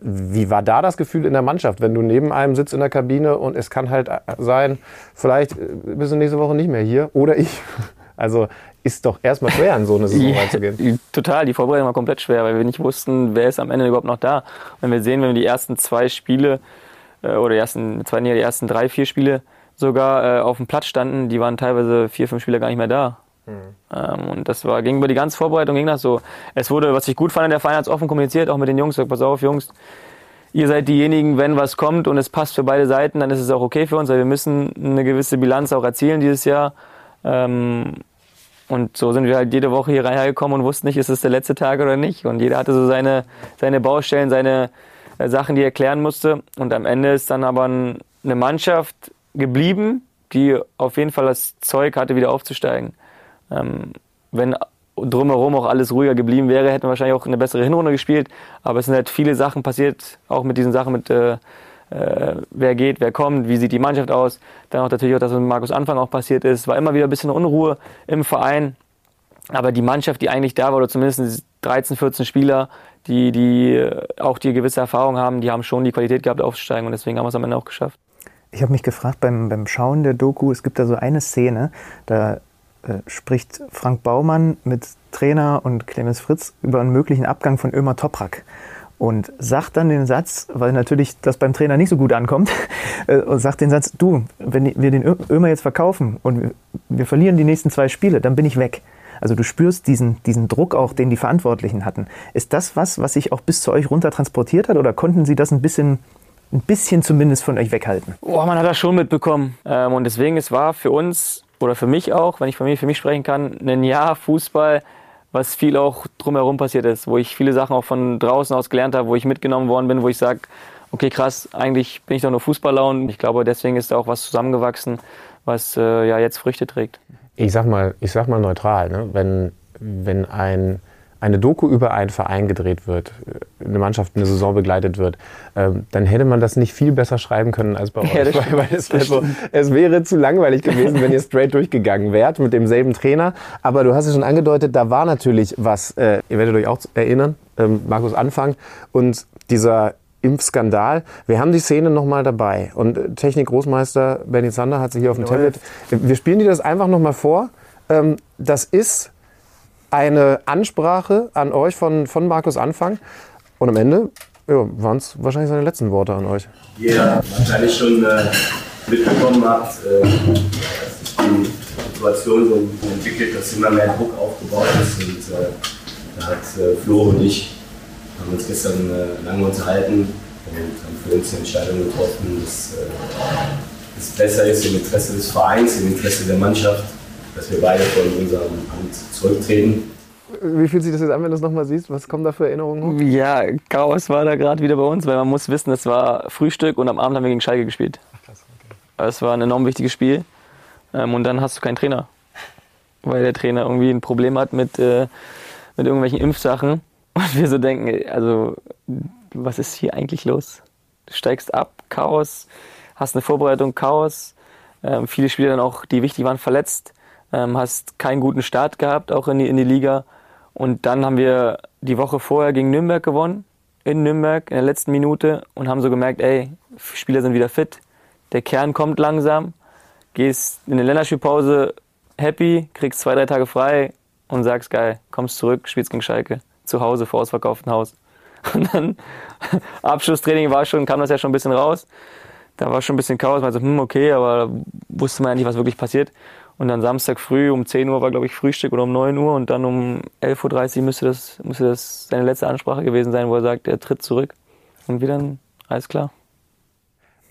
Wie war da das Gefühl in der Mannschaft, wenn du neben einem sitzt in der Kabine und es kann halt sein, vielleicht bist du nächste Woche nicht mehr hier oder ich? [laughs] Also ist doch erstmal schwer, in so eine Saison reinzugehen. Total, die Vorbereitung war komplett schwer, weil wir nicht wussten, wer ist am Ende überhaupt noch da. Wenn wir sehen, wenn wir die ersten zwei Spiele äh, oder die ersten, zwei, nee, die ersten drei, vier Spiele sogar äh, auf dem Platz standen, die waren teilweise vier, fünf Spieler gar nicht mehr da. Mhm. Ähm, und das war, ging über die ganze Vorbereitung, ging das so. Es wurde, was ich gut fand, der Verein hat es offen kommuniziert, auch mit den Jungs, pass auf, Jungs, ihr seid diejenigen, wenn was kommt und es passt für beide Seiten, dann ist es auch okay für uns, weil wir müssen eine gewisse Bilanz auch erzielen dieses Jahr. Ähm, und so sind wir halt jede Woche hier reingekommen und wussten nicht, ist es der letzte Tag oder nicht. Und jeder hatte so seine, seine Baustellen, seine Sachen, die er klären musste. Und am Ende ist dann aber eine Mannschaft geblieben, die auf jeden Fall das Zeug hatte, wieder aufzusteigen. Ähm, wenn drumherum auch alles ruhiger geblieben wäre, hätten wir wahrscheinlich auch eine bessere Hinrunde gespielt. Aber es sind halt viele Sachen passiert, auch mit diesen Sachen mit äh, äh, wer geht, wer kommt, wie sieht die Mannschaft aus. Dann auch natürlich auch, dass mit Markus Anfang auch passiert ist. War immer wieder ein bisschen Unruhe im Verein. Aber die Mannschaft, die eigentlich da war, oder zumindest 13, 14 Spieler, die, die auch die gewisse Erfahrung haben, die haben schon die Qualität gehabt aufzusteigen und deswegen haben wir es am Ende auch geschafft. Ich habe mich gefragt beim, beim Schauen der Doku, es gibt da so eine Szene, da äh, spricht Frank Baumann mit Trainer und Clemens Fritz über einen möglichen Abgang von Ömer Toprak und sagt dann den Satz, weil natürlich das beim Trainer nicht so gut ankommt, [laughs] äh, und sagt den Satz, du, wenn wir den Ömer jetzt verkaufen und wir verlieren die nächsten zwei Spiele, dann bin ich weg. Also du spürst diesen, diesen Druck auch, den die Verantwortlichen hatten. Ist das was, was sich auch bis zu euch runter transportiert hat oder konnten sie das ein bisschen ein bisschen zumindest von euch weghalten? Oh, man hat das schon mitbekommen. Ähm, und deswegen, es war für uns oder für mich auch, wenn ich von mir für mich sprechen kann, ein Jahr Fußball, was viel auch drumherum passiert ist, wo ich viele Sachen auch von draußen aus gelernt habe, wo ich mitgenommen worden bin, wo ich sage, okay, krass, eigentlich bin ich doch nur Fußballer und ich glaube, deswegen ist da auch was zusammengewachsen, was äh, ja jetzt Früchte trägt. Ich sag mal, ich sag mal neutral, ne? wenn, wenn ein eine Doku über einen Verein gedreht wird, eine Mannschaft eine Saison begleitet wird, ähm, dann hätte man das nicht viel besser schreiben können als bei euch. Ja, [laughs] weil, weil es, also, es, wäre zu langweilig gewesen, wenn ihr straight durchgegangen wärt mit demselben Trainer. Aber du hast es schon angedeutet, da war natürlich was, äh, ihr werdet euch auch erinnern, ähm, Markus Anfang und dieser Impfskandal. Wir haben die Szene nochmal dabei. Und äh, Technik-Großmeister Benny Zander hat sie hier auf dem Tablet. Wir spielen dir das einfach nochmal vor. Ähm, das ist eine Ansprache an euch von, von Markus Anfang. Und am Ende ja, waren es wahrscheinlich seine letzten Worte an euch. Jeder wahrscheinlich schon äh, mitbekommen habt, äh, dass sich die Situation so entwickelt, dass immer mehr Druck aufgebaut ist. Und äh, da hat äh, Flo und ich haben uns gestern äh, lange unterhalten und haben für uns die Entscheidung getroffen, dass äh, es besser ist im Interesse des Vereins, im Interesse der Mannschaft, dass wir beide von unserem Amt zurücktreten. Wie fühlt sich das jetzt an, wenn du es nochmal siehst? Was kommen da für Erinnerungen hoch? Ja, Chaos war da gerade wieder bei uns, weil man muss wissen, es war Frühstück und am Abend haben wir gegen Schalke gespielt. Ach, krass, okay. Es war ein enorm wichtiges Spiel. Ähm, und dann hast du keinen Trainer. Weil der Trainer irgendwie ein Problem hat mit, äh, mit irgendwelchen Impfsachen. Und wir so denken, also, was ist hier eigentlich los? Du steigst ab, Chaos, hast eine Vorbereitung, Chaos. Ähm, viele Spieler dann auch, die wichtig waren, verletzt ähm, hast keinen guten Start gehabt, auch in die, in die Liga. Und dann haben wir die Woche vorher gegen Nürnberg gewonnen, in Nürnberg in der letzten Minute und haben so gemerkt, ey, Spieler sind wieder fit, der Kern kommt langsam, gehst in eine Länderspielpause happy, kriegst zwei, drei Tage frei und sagst, geil, kommst zurück, spielst gegen Schalke, zu Hause vor ausverkauftem Haus. Und dann Abschlusstraining war schon, kam das ja schon ein bisschen raus. Da war schon ein bisschen Chaos, man so, hm, okay, aber wusste man ja nicht, was wirklich passiert. Und dann Samstag früh um 10 Uhr war, glaube ich, Frühstück oder um 9 Uhr und dann um 11.30 Uhr müsste das, müsste das seine letzte Ansprache gewesen sein, wo er sagt, er tritt zurück. Und wir dann, alles klar.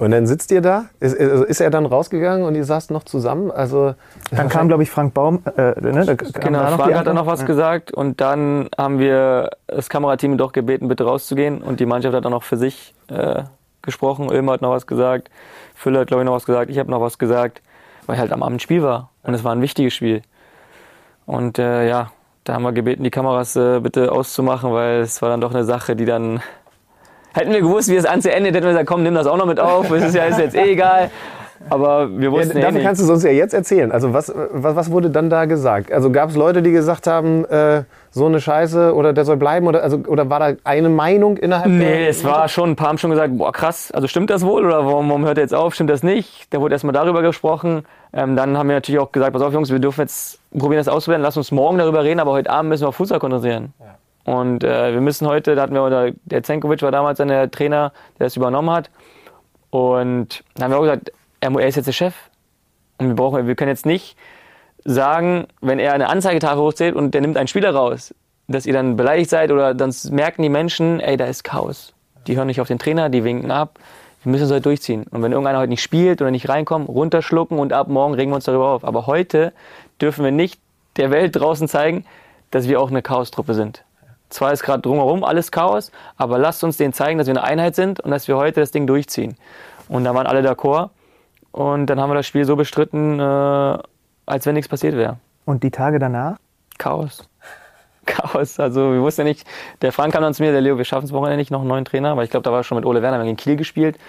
Und dann sitzt ihr da? Ist, also ist er dann rausgegangen und ihr saßt noch zusammen? Also dann kam, glaube ich, Frank Baum. Äh, ne, da genau, Frank hat dann noch was ja. gesagt und dann haben wir das Kamerateam doch gebeten, bitte rauszugehen und die Mannschaft hat dann noch für sich äh, gesprochen. Ilmer hat noch was gesagt, Füller hat, glaube ich, noch was gesagt, ich habe noch was gesagt, weil halt am Abend Spiel war. Und es war ein wichtiges Spiel. Und äh, ja, da haben wir gebeten, die Kameras äh, bitte auszumachen, weil es war dann doch eine Sache, die dann Hätten wir gewusst, wie das Ganze endet, hätten wir gesagt, komm, nimm das auch noch mit auf. Es ist ja ist jetzt eh egal. Aber wir Ja, wussten eh dafür nicht. kannst du es uns ja jetzt erzählen. Also was, was, was wurde dann da gesagt? Also gab es Leute, die gesagt haben, äh, so eine Scheiße oder der soll bleiben? Oder, also, oder war da eine Meinung innerhalb Nee, der... es war schon, ein paar haben schon gesagt, boah krass, also stimmt das wohl oder warum, warum hört er jetzt auf, stimmt das nicht? Da wurde erstmal darüber gesprochen. Ähm, dann haben wir natürlich auch gesagt, pass auf Jungs, wir dürfen jetzt probieren das auszuwerten, lass uns morgen darüber reden, aber heute Abend müssen wir auf Fußball konzentrieren. Und äh, wir müssen heute, da hatten wir, oder der Zenkovic war damals dann der Trainer, der das übernommen hat. Und dann haben wir auch gesagt, er ist jetzt der Chef. Und wir, brauchen, wir können jetzt nicht sagen, wenn er eine Anzeigetafel hochzählt und der nimmt einen Spieler raus, dass ihr dann beleidigt seid oder dann merken die Menschen, ey, da ist Chaos. Die hören nicht auf den Trainer, die winken ab. Wir müssen es heute durchziehen. Und wenn irgendeiner heute nicht spielt oder nicht reinkommt, runterschlucken und ab morgen regen wir uns darüber auf. Aber heute dürfen wir nicht der Welt draußen zeigen, dass wir auch eine Chaos-Truppe sind. Zwar ist gerade drumherum alles Chaos, aber lasst uns denen zeigen, dass wir eine Einheit sind und dass wir heute das Ding durchziehen. Und da waren alle d'accord. Und dann haben wir das Spiel so bestritten, äh, als wenn nichts passiert wäre. Und die Tage danach? Chaos. [laughs] Chaos. Also wir wussten ja nicht, der Frank kam dann zu mir, der Leo, wir schaffen es Wochenende nicht, noch einen neuen Trainer, weil ich glaube, da war schon mit Ole Werner, wir haben gegen Kiel gespielt,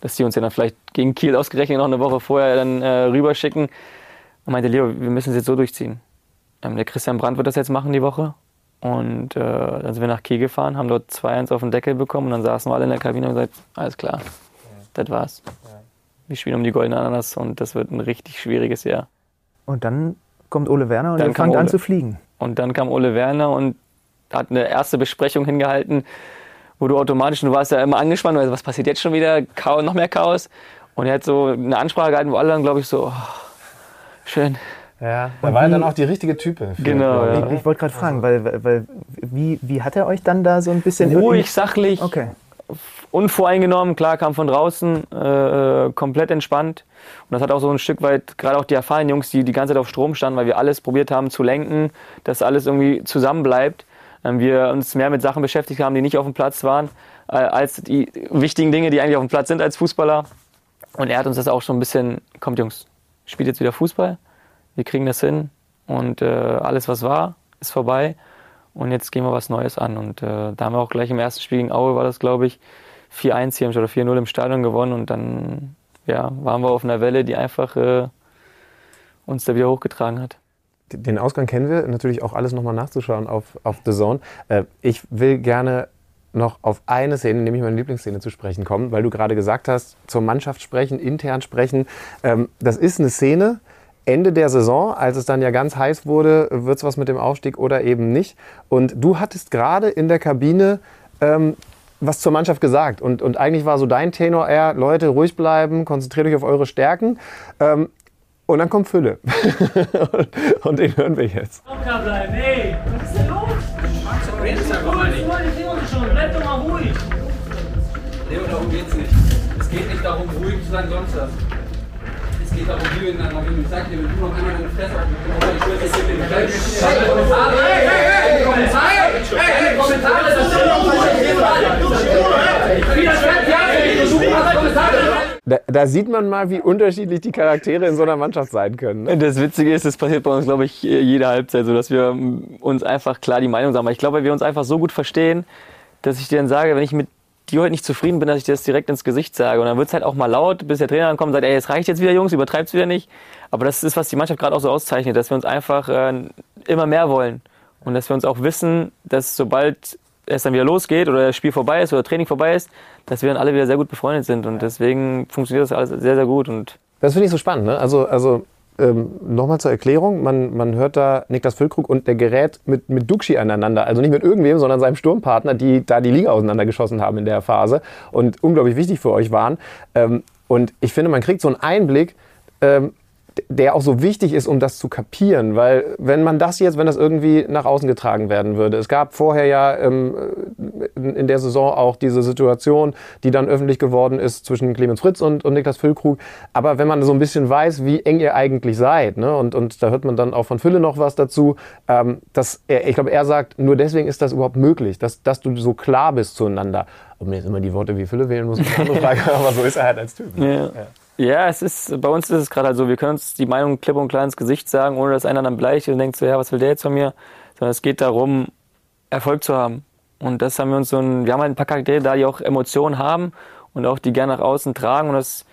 dass die uns ja dann vielleicht gegen Kiel ausgerechnet noch eine Woche vorher dann äh, rüberschicken. Und meinte, Leo, wir müssen es jetzt so durchziehen. Ähm, der Christian Brandt wird das jetzt machen die Woche. Und äh, dann sind wir nach Kiel gefahren, haben dort 2-1 auf den Deckel bekommen und dann saßen wir alle in der Kabine und gesagt, alles klar, das war's. Wir spielen um die goldene Ananas und das wird ein richtig schwieriges Jahr. Und dann kommt Ole Werner und Dann ihr fangt an Ole. zu fliegen. Und dann kam Ole Werner und hat eine erste Besprechung hingehalten, wo du automatisch, du warst ja immer angespannt, weil was passiert jetzt schon wieder? Chaos, noch mehr Chaos. Und er hat so eine Ansprache gehalten, wo alle dann, glaube ich, so, oh, schön. Ja, da war er dann auch die richtige Type. für- Genau, ja. Ich, ich wollte gerade fragen, weil, weil, weil wie, wie hat er euch dann da so ein bisschen... Ruhig, sachlich, Okay. unvoreingenommen, klar, kam von draußen, äh, komplett entspannt. Und das hat auch so ein Stück weit, gerade auch die erfahrenen Jungs, die die ganze Zeit auf Strom standen, weil wir alles probiert haben zu lenken, dass alles irgendwie zusammen bleibt. Ähm, wir uns mehr mit Sachen beschäftigt haben, die nicht auf dem Platz waren, äh, als die wichtigen Dinge, die eigentlich auf dem Platz sind als Fußballer. Und er hat uns das auch schon ein bisschen, kommt Jungs, spielt jetzt wieder Fußball, wir kriegen das hin und äh, alles, was war, ist vorbei. Und jetzt gehen wir was Neues an. Und äh, da haben wir auch gleich im ersten Spiel gegen Aue, war das glaube ich, 4-1 hier oder 4-0 im Stadion gewonnen. Und dann ja, waren wir auf einer Welle, die einfach äh, uns da wieder hochgetragen hat. Den Ausgang kennen wir, natürlich auch alles nochmal nachzuschauen auf, auf The Zone. Äh, ich will gerne noch auf eine Szene, nämlich meine Lieblingsszene zu sprechen kommen, weil du gerade gesagt hast, zur Mannschaft sprechen, intern sprechen. Ähm, das ist eine Szene, Ende der Saison, als es dann ja ganz heiß wurde, wird es was mit dem Aufstieg oder eben nicht. Und du hattest gerade in der Kabine ähm, was zur Mannschaft gesagt. Und, und eigentlich war so dein Tenor eher, Leute, ruhig bleiben, konzentriert euch auf eure Stärken. Ähm, und dann kommt Fülle. [laughs] und den hören wir jetzt. Locker bleiben, ey! Was ist denn los? Max, redest einfach mal nicht. Ich uns schon, bleib doch mal ruhig. Leo, darum geht's nicht. Es geht nicht darum, ruhig zu sein, sonst was. Darum, wie wir miteinander reden. Ich wenn du noch einmal deine Fresse auf. Hey! Hey, hey, hey! Kommentare! Hey, hey, Kommentare! Das ist! Da, da sieht man mal, wie unterschiedlich die Charaktere in so einer Mannschaft sein können. Ne? Das Witzige ist, das passiert bei uns, glaube ich, jede Halbzeit so, dass wir uns einfach klar die Meinung sagen. Aber ich glaube, weil wir uns einfach so gut verstehen, dass ich dir dann sage, wenn ich mit dir heute nicht zufrieden bin, dass ich dir das direkt ins Gesicht sage. Und dann wird es halt auch mal laut, bis der Trainer dann kommt und sagt, ey, es reicht jetzt wieder, Jungs, übertreibt's wieder nicht. Aber das ist, was die Mannschaft gerade auch so auszeichnet, dass wir uns einfach äh, immer mehr wollen. Und dass wir uns auch wissen, dass sobald es dann wieder losgeht oder das Spiel vorbei ist oder Training vorbei ist, dass wir dann alle wieder sehr gut befreundet sind. Und deswegen funktioniert das alles sehr, sehr gut. Und Das finde ich so spannend. Ne? Also, also ähm, nochmal zur Erklärung, man, man hört da Niklas Füllkrug und der gerät mit, mit Duxi aneinander. Also nicht mit irgendwem, sondern seinem Sturmpartner, die da die Liga auseinandergeschossen haben in der Phase und unglaublich wichtig für euch waren. Ähm, und ich finde, man kriegt so einen Einblick, ähm, der auch so wichtig ist, um das zu kapieren, weil wenn man das jetzt, wenn das irgendwie nach außen getragen werden würde, es gab vorher ja ähm, in der Saison auch diese Situation, die dann öffentlich geworden ist zwischen Clemens Fritz und, und Niklas Füllkrug, aber wenn man so ein bisschen weiß, wie eng ihr eigentlich seid, ne, und, und da hört man dann auch von Fülle noch was dazu, ähm, dass er, ich glaube, er sagt, nur deswegen ist das überhaupt möglich, dass, dass du so klar bist zueinander. Ob man jetzt immer die Worte wie Fülle wählen muss, ist eine andere Frage, [laughs] aber so ist er halt als Typ. ne? Ja. Ja, es ist, bei uns ist es gerade halt so, wir können uns die Meinung klipp und klar ins Gesicht sagen, ohne dass einer dann bleicht und denkt so, ja, was will der jetzt von mir? Sondern es geht darum, Erfolg zu haben. Und das haben wir uns so ein, wir haben halt ein paar Charaktere da, die auch Emotionen haben und auch die gerne nach außen tragen und das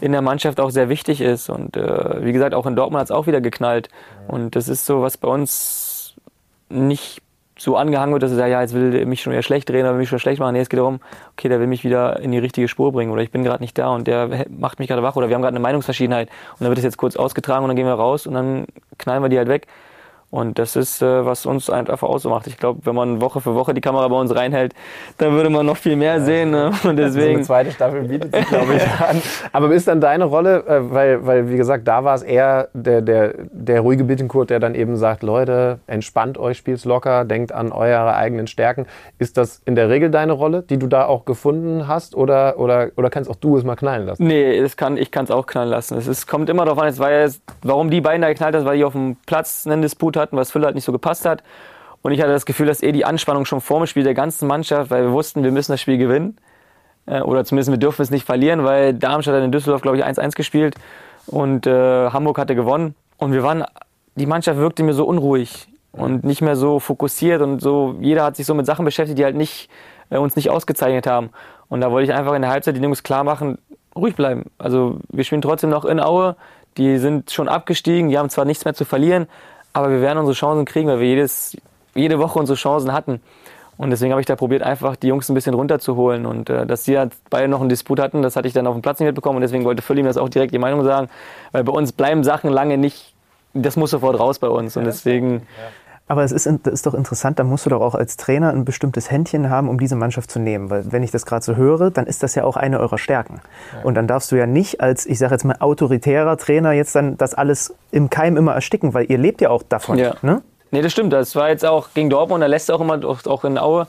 in der Mannschaft auch sehr wichtig ist. Und äh, wie gesagt, auch in Dortmund hat es auch wieder geknallt. Und das ist so, was bei uns nicht so angehangen wird, dass er sagt, ja, jetzt will er mich schon wieder schlecht drehen oder will mich schon schlecht machen. Nee, es geht darum, okay, der will mich wieder in die richtige Spur bringen oder ich bin gerade nicht da und der macht mich gerade wach oder wir haben gerade eine Meinungsverschiedenheit und dann wird es jetzt kurz ausgetragen und dann gehen wir raus und dann knallen wir die halt weg. Und das ist, äh, was uns einfach ausmacht. Ich glaube, wenn man Woche für Woche die Kamera bei uns reinhält, dann würde man noch viel mehr sehen. Ne? Und deswegen. So eine zweite Staffel bietet sich, glaube ich, [laughs] an. Aber ist dann deine Rolle, äh, weil, weil, wie gesagt, da war es eher der, der, der ruhige Bittenkurt, der dann eben sagt, Leute, entspannt euch, spielt's locker, denkt an eure eigenen Stärken. Ist das in der Regel deine Rolle, die du da auch gefunden hast? Oder, oder, oder kannst auch du es mal knallen lassen? Nee, das kann, ich kann es auch knallen lassen. Es ist, kommt immer darauf an, es war ja, warum die beiden da geknallt haben, weil die auf dem Platz einen Disput hatten, was Fülle halt nicht so gepasst hat. Und ich hatte das Gefühl, dass eh die Anspannung schon vor dem Spiel der ganzen Mannschaft, weil wir wussten, wir müssen das Spiel gewinnen. Äh, oder zumindest wir dürfen es nicht verlieren, weil Darmstadt hat in Düsseldorf, glaube ich, 1-1 gespielt und äh, Hamburg hatte gewonnen. Und wir waren, die Mannschaft wirkte mir so unruhig und nicht mehr so fokussiert und so, jeder hat sich so mit Sachen beschäftigt, die halt nicht, äh, uns nicht ausgezeichnet haben. Und da wollte ich einfach in der Halbzeit die Jungs klar machen, ruhig bleiben. Also wir spielen trotzdem noch in Aue, die sind schon abgestiegen, die haben zwar nichts mehr zu verlieren, aber wir werden unsere Chancen kriegen, weil wir jedes, jede Woche unsere Chancen hatten. Und deswegen habe ich da probiert, einfach die Jungs ein bisschen runterzuholen. Und äh, dass sie halt beide noch einen Disput hatten, das hatte ich dann auf dem Platz nicht mitbekommen. Und deswegen wollte Fülli mir das auch direkt die Meinung sagen. Weil bei uns bleiben Sachen lange nicht, das muss sofort raus bei uns. Und deswegen aber es ist, ist doch interessant, da musst du doch auch als Trainer ein bestimmtes Händchen haben, um diese Mannschaft zu nehmen. Weil wenn ich das gerade so höre, dann ist das ja auch eine eurer Stärken. Ja. Und dann darfst du ja nicht als, ich sage jetzt mal, autoritärer Trainer jetzt dann das alles im Keim immer ersticken, weil ihr lebt ja auch davon. Ja. Ne? Nee, das stimmt. Das war jetzt auch gegen Dortmund, da lässt er auch immer, auch in Aue,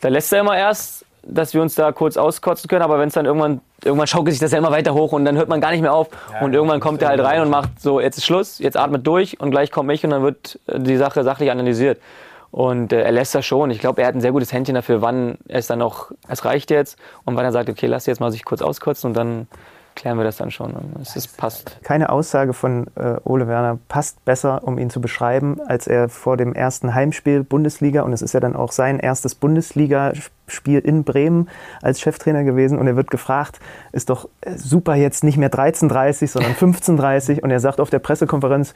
da lässt er immer erst dass wir uns da kurz auskotzen können, aber wenn es dann irgendwann, irgendwann schaukelt sich das ja immer weiter hoch und dann hört man gar nicht mehr auf ja, und irgendwann kommt er halt rein und macht so, jetzt ist Schluss, jetzt atmet durch und gleich komme ich und dann wird die Sache sachlich analysiert. Und äh, er lässt das schon. Ich glaube, er hat ein sehr gutes Händchen dafür, wann es dann noch, es reicht jetzt und wann er sagt, okay, lass jetzt mal sich kurz auskotzen und dann klären wir das dann schon. Es ist, passt. Keine Aussage von äh, Ole Werner passt besser, um ihn zu beschreiben, als er vor dem ersten Heimspiel Bundesliga, und es ist ja dann auch sein erstes Bundesligaspiel in Bremen als Cheftrainer gewesen, und er wird gefragt, ist doch äh, super jetzt nicht mehr 13.30, sondern 15.30, und er sagt auf der Pressekonferenz,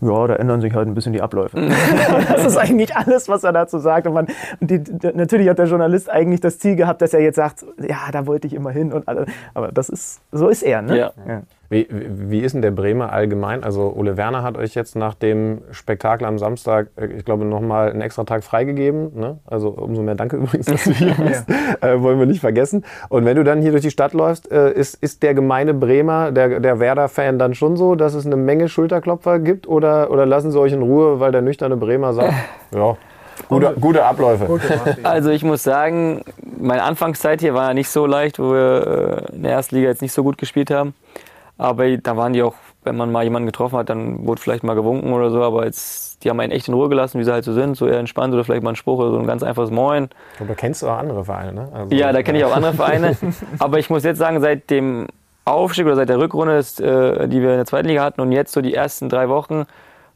ja, da ändern sich halt ein bisschen die Abläufe. [laughs] das ist eigentlich alles, was er dazu sagt. Und, man, und die, natürlich hat der Journalist eigentlich das Ziel gehabt, dass er jetzt sagt, ja, da wollte ich immer hin und alles. Aber das ist, so ist er, ne? Ja. ja. Wie, wie ist denn der Bremer allgemein? Also Ole Werner hat euch jetzt nach dem Spektakel am Samstag, äh, ich glaube, nochmal einen extra Tag freigegeben. Ne? Also umso mehr Danke [laughs] übrigens, dass du hier [laughs] bist. ja. äh, wollen wir nicht vergessen. Und wenn du dann hier durch die Stadt läufst, äh, ist, ist der gemeine Bremer, der, der Werder-Fan dann schon so, dass es eine Menge Schulterklopfer gibt? Oder, oder lassen sie euch in Ruhe, weil der nüchterne Bremer sagt, [laughs] ja, Gute, gute Abläufe. Also ich muss sagen, meine Anfangszeit hier war ja nicht so leicht, wo wir äh, in der ersten Liga jetzt nicht so gut gespielt haben. Aber da waren die auch, wenn man mal jemanden getroffen hat, dann wurde vielleicht mal gewunken oder so. Aber jetzt, die haben einen echt in Ruhe gelassen, wie sie halt so sind, so eher entspannt oder vielleicht mal ein Spruch oder so ein ganz einfaches Moin. Und da kennst du auch andere Vereine, ne? Also, ja, da kenne ich auch andere Vereine. [laughs] aber ich muss jetzt sagen, seit dem Aufstieg oder seit der Rückrunde, äh, die wir in der zweiten Liga hatten und jetzt so die ersten drei Wochen,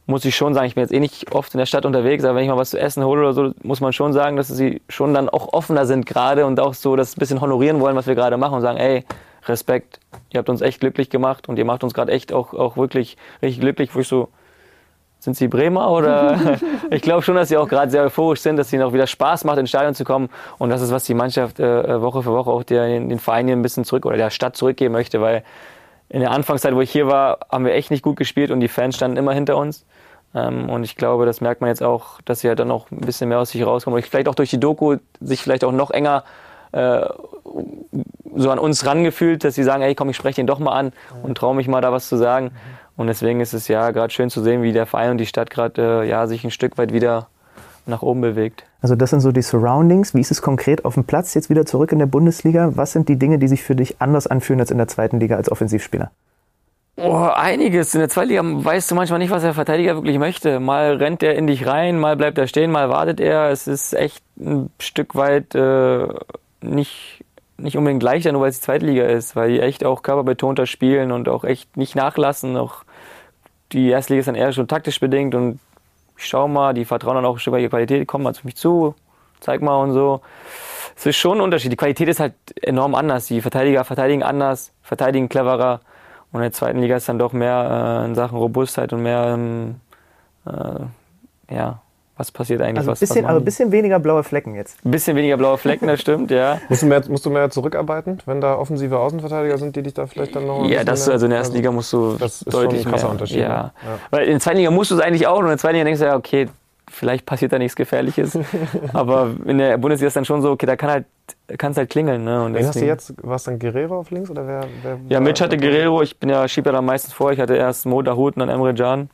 muss ich schon sagen, ich bin jetzt eh nicht oft in der Stadt unterwegs, aber wenn ich mal was zu essen hole oder so, muss man schon sagen, dass sie schon dann auch offener sind gerade und auch so das bisschen honorieren wollen, was wir gerade machen und sagen, ey, Respekt, ihr habt uns echt glücklich gemacht und ihr macht uns gerade echt auch, auch wirklich richtig glücklich, wo ich so, sind Sie Bremer oder? [laughs] ich glaube schon, dass sie auch gerade sehr euphorisch sind, dass ihnen auch wieder Spaß macht, ins Stadion zu kommen. Und das ist, was die Mannschaft äh, Woche für Woche auch der, den Verein hier ein bisschen zurück oder der Stadt zurückgeben möchte, weil in der Anfangszeit, wo ich hier war, haben wir echt nicht gut gespielt und die Fans standen immer hinter uns. Ähm, und ich glaube, das merkt man jetzt auch, dass sie halt dann auch ein bisschen mehr aus sich rauskommen. Und vielleicht auch durch die Doku sich vielleicht auch noch enger äh, so an uns rangefühlt, dass sie sagen, ey, komm, ich spreche den doch mal an und traue mich mal da was zu sagen. Und deswegen ist es ja gerade schön zu sehen, wie der Verein und die Stadt gerade äh, ja, sich ein Stück weit wieder nach oben bewegt. Also das sind so die Surroundings. Wie ist es konkret auf dem Platz jetzt wieder zurück in der Bundesliga? Was sind die Dinge, die sich für dich anders anfühlen als in der zweiten Liga als Offensivspieler? Oh, einiges. In der zweiten Liga weißt du manchmal nicht, was der Verteidiger wirklich möchte. Mal rennt er in dich rein, mal bleibt er stehen, mal wartet er. Es ist echt ein Stück weit äh, nicht nicht unbedingt leichter, nur weil es die Zweitliga ist, weil die echt auch körperbetonter spielen und auch echt nicht nachlassen. Auch die Erstliga ist dann eher schon taktisch bedingt und ich schau mal, die vertrauen dann auch ein Stück weit ihre Qualität, kommen mal zu mich zu, zeig mal und so. Es ist schon ein Unterschied. Die Qualität ist halt enorm anders. Die Verteidiger verteidigen anders, verteidigen cleverer. Und in der zweiten Liga ist dann doch mehr äh, in Sachen Robustheit und mehr, ähm, äh, ja, was passiert eigentlich? Also ein was, bisschen, was aber ein bisschen weniger blaue Flecken jetzt. ein bisschen weniger blaue Flecken, das stimmt, ja. [laughs] Musst du, mehr, musst du mehr zurückarbeiten, wenn da offensive Außenverteidiger sind, die dich da vielleicht dann noch. Ja, das mehr- also in der ersten Liga musst du das ist schon deutlich ein krasser mehr. Unterschied, Ja. ne? Ja. Weil in der zweiten Liga musst du es eigentlich auch und in der zweiten Liga denkst du ja, okay, vielleicht passiert da nichts Gefährliches. [laughs] Aber in der Bundesliga ist dann schon so, okay, da kann halt, kann es halt klingeln. Ne? Und Wen hast du jetzt? War es dann Guerrero auf links oder wer? wer Ja, Mitch hatte Guerrero, ich bin ja, schieb ja da meistens vor. Ich hatte erst Mo Dahut und dann Emre Can.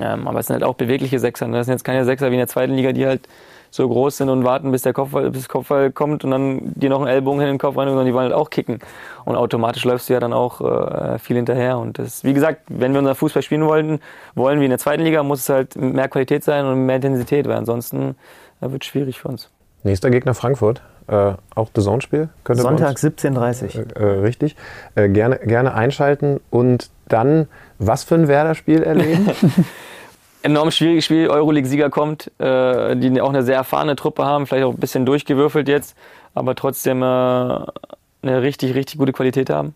Ähm, aber es sind halt auch bewegliche Sechser. ne? Das sind jetzt keine Sechser wie in der zweiten Liga, die halt so groß sind und warten, bis der Kopfball, bis Kopfball kommt und dann dir noch einen Ellbogen in den Kopf rein, sondern die wollen halt auch kicken. Und automatisch läufst du ja dann auch äh, viel hinterher. Und das, wie gesagt, wenn wir unser Fußball spielen wollten, wollen wie in der zweiten Liga, muss es halt mehr Qualität sein und mehr Intensität, weil ansonsten äh, wird es schwierig für uns. Nächster Gegner Frankfurt. Äh, auch The Zone-Spiel. Sonntag uns- 17.30 Äh, äh, richtig. Äh, gerne, gerne einschalten und dann was für ein Werder-Spiel erleben? [laughs] enorm schwieriges Spiel. Euroleague-Sieger kommt, äh, die auch eine sehr erfahrene Truppe haben, vielleicht auch ein bisschen durchgewürfelt jetzt, aber trotzdem äh, eine richtig, richtig gute Qualität haben.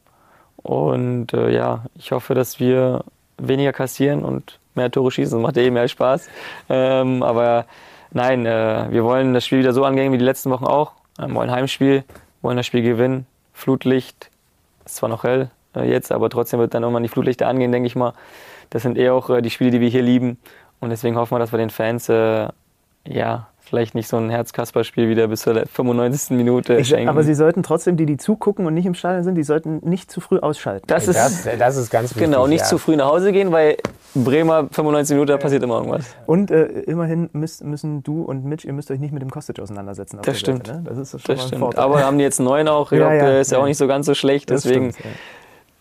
Und äh, ja, ich hoffe, dass wir weniger kassieren und mehr Tore schießen. Das macht ja eh mehr Spaß. Ähm, aber nein, äh, wir wollen das Spiel wieder so angehen wie die letzten Wochen auch. Wir wollen Heimspiel, wollen das Spiel gewinnen. Flutlicht, ist zwar noch hell äh, jetzt, aber trotzdem wird dann irgendwann die Flutlichter angehen, denke ich mal. Das sind eher auch äh, die Spiele, die wir hier lieben. Und deswegen hoffen wir, dass wir den Fans äh, ja vielleicht nicht so ein Herzkasper-Spiel wieder bis zur 95. Minute Ich, schenken. aber sie sollten trotzdem, die, die zugucken und nicht im Stadion sind, die sollten nicht zu früh ausschalten. das ist das, das ist ganz wichtig. genau nicht ja. zu früh nach Hause gehen, weil Bremer 95 Minuten, da passiert immer irgendwas. Und äh, immerhin müsst, müssen du und Mitch, ihr müsst euch nicht mit dem Kostic auseinandersetzen. auf Das der Seite, stimmt. Ne? Das ist schon Das mal ein stimmt. Vorteil. Aber haben die jetzt einen neuen auch? Ich Ja, glaube, ja, der ist ja ja. auch nicht so ganz so schlecht. Das Deswegen, stimmt, ja.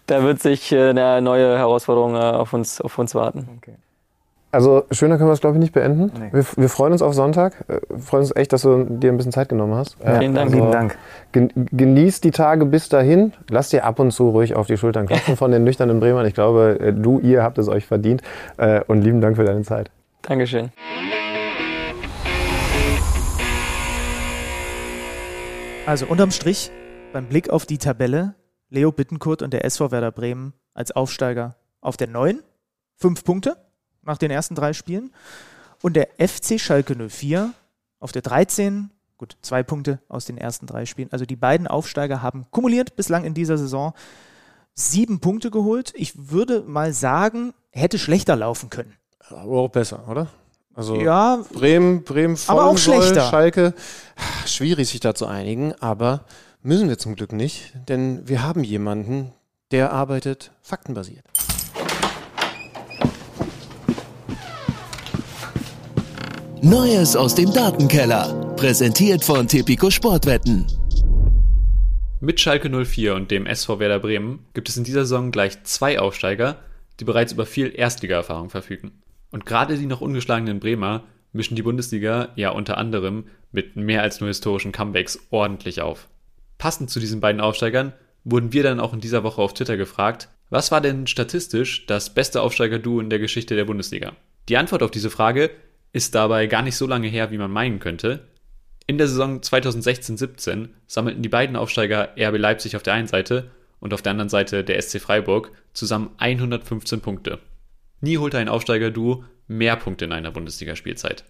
da wird sich äh, eine neue Herausforderung äh, auf uns, auf uns warten. Also schöner können wir es, glaube ich, nicht beenden. Nee. Wir, wir freuen uns auf Sonntag. Äh, freuen uns echt, dass du dir ein bisschen Zeit genommen hast. Äh, Vielen Dank. Lieben Dank. Gen genießt die Tage bis dahin. Lasst dir ab und zu ruhig auf die Schultern klopfen von den nüchternen Bremern. Ich glaube, äh, du, ihr habt es euch verdient. Und lieben Dank für deine Zeit. Dankeschön. Also unterm Strich, beim Blick auf die Tabelle, Leo Bittenkurt und der SV Werder Bremen als Aufsteiger auf der 9, fünf Punkte nach den ersten drei Spielen. Und der FC Schalke 04 auf der 13, gut, zwei Punkte aus den ersten drei Spielen. Also die beiden Aufsteiger haben kumuliert bislang in dieser Saison sieben Punkte geholt. Ich würde mal sagen, hätte schlechter laufen können. Aber auch besser, oder? Also Ja, Bremen, Bremen Aber auch voll schlechter. Schalke, schwierig sich da zu einigen, aber müssen wir zum Glück nicht, denn wir haben jemanden, der arbeitet faktenbasiert. Neues aus dem Datenkeller. Präsentiert von Tipico Sportwetten. Mit Schalke 04 und dem SV Werder Bremen gibt es in dieser Saison gleich zwei Aufsteiger, die bereits über viel Erstliga-Erfahrung verfügen. Und gerade die noch ungeschlagenen Bremer mischen die Bundesliga ja unter anderem mit mehr als nur historischen Comebacks ordentlich auf. Passend zu diesen beiden Aufsteigern wurden wir dann auch in dieser Woche auf Twitter gefragt, was war denn statistisch das beste Aufsteiger-Duo in der Geschichte der Bundesliga? Die Antwort auf diese Frage ist dabei gar nicht so lange her, wie man meinen könnte, in der Saison 2016-17 sammelten die beiden Aufsteiger RB Leipzig auf der einen Seite und auf der anderen Seite der SC Freiburg zusammen 115 Punkte. Nie holte ein Aufsteiger-Duo mehr Punkte in einer Bundesligaspielzeit.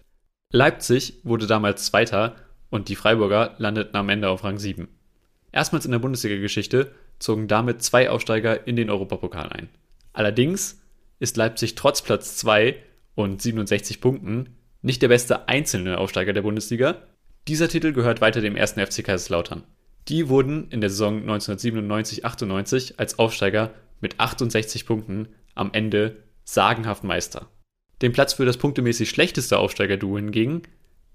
Leipzig wurde damals Zweiter und die Freiburger landeten am Ende auf Rang 7. Erstmals in der Bundesliga-Geschichte zogen damit zwei Aufsteiger in den Europapokal ein. Allerdings ist Leipzig trotz Platz 2 und 67 Punkten nicht der beste einzelne Aufsteiger der Bundesliga. Dieser Titel gehört weiter dem 1. FC Kaiserslautern. Die wurden in der Saison 1997-98 als Aufsteiger mit 68 Punkten am Ende sagenhaft Meister. Den Platz für das punktemäßig schlechteste Aufsteiger-Duo hingegen,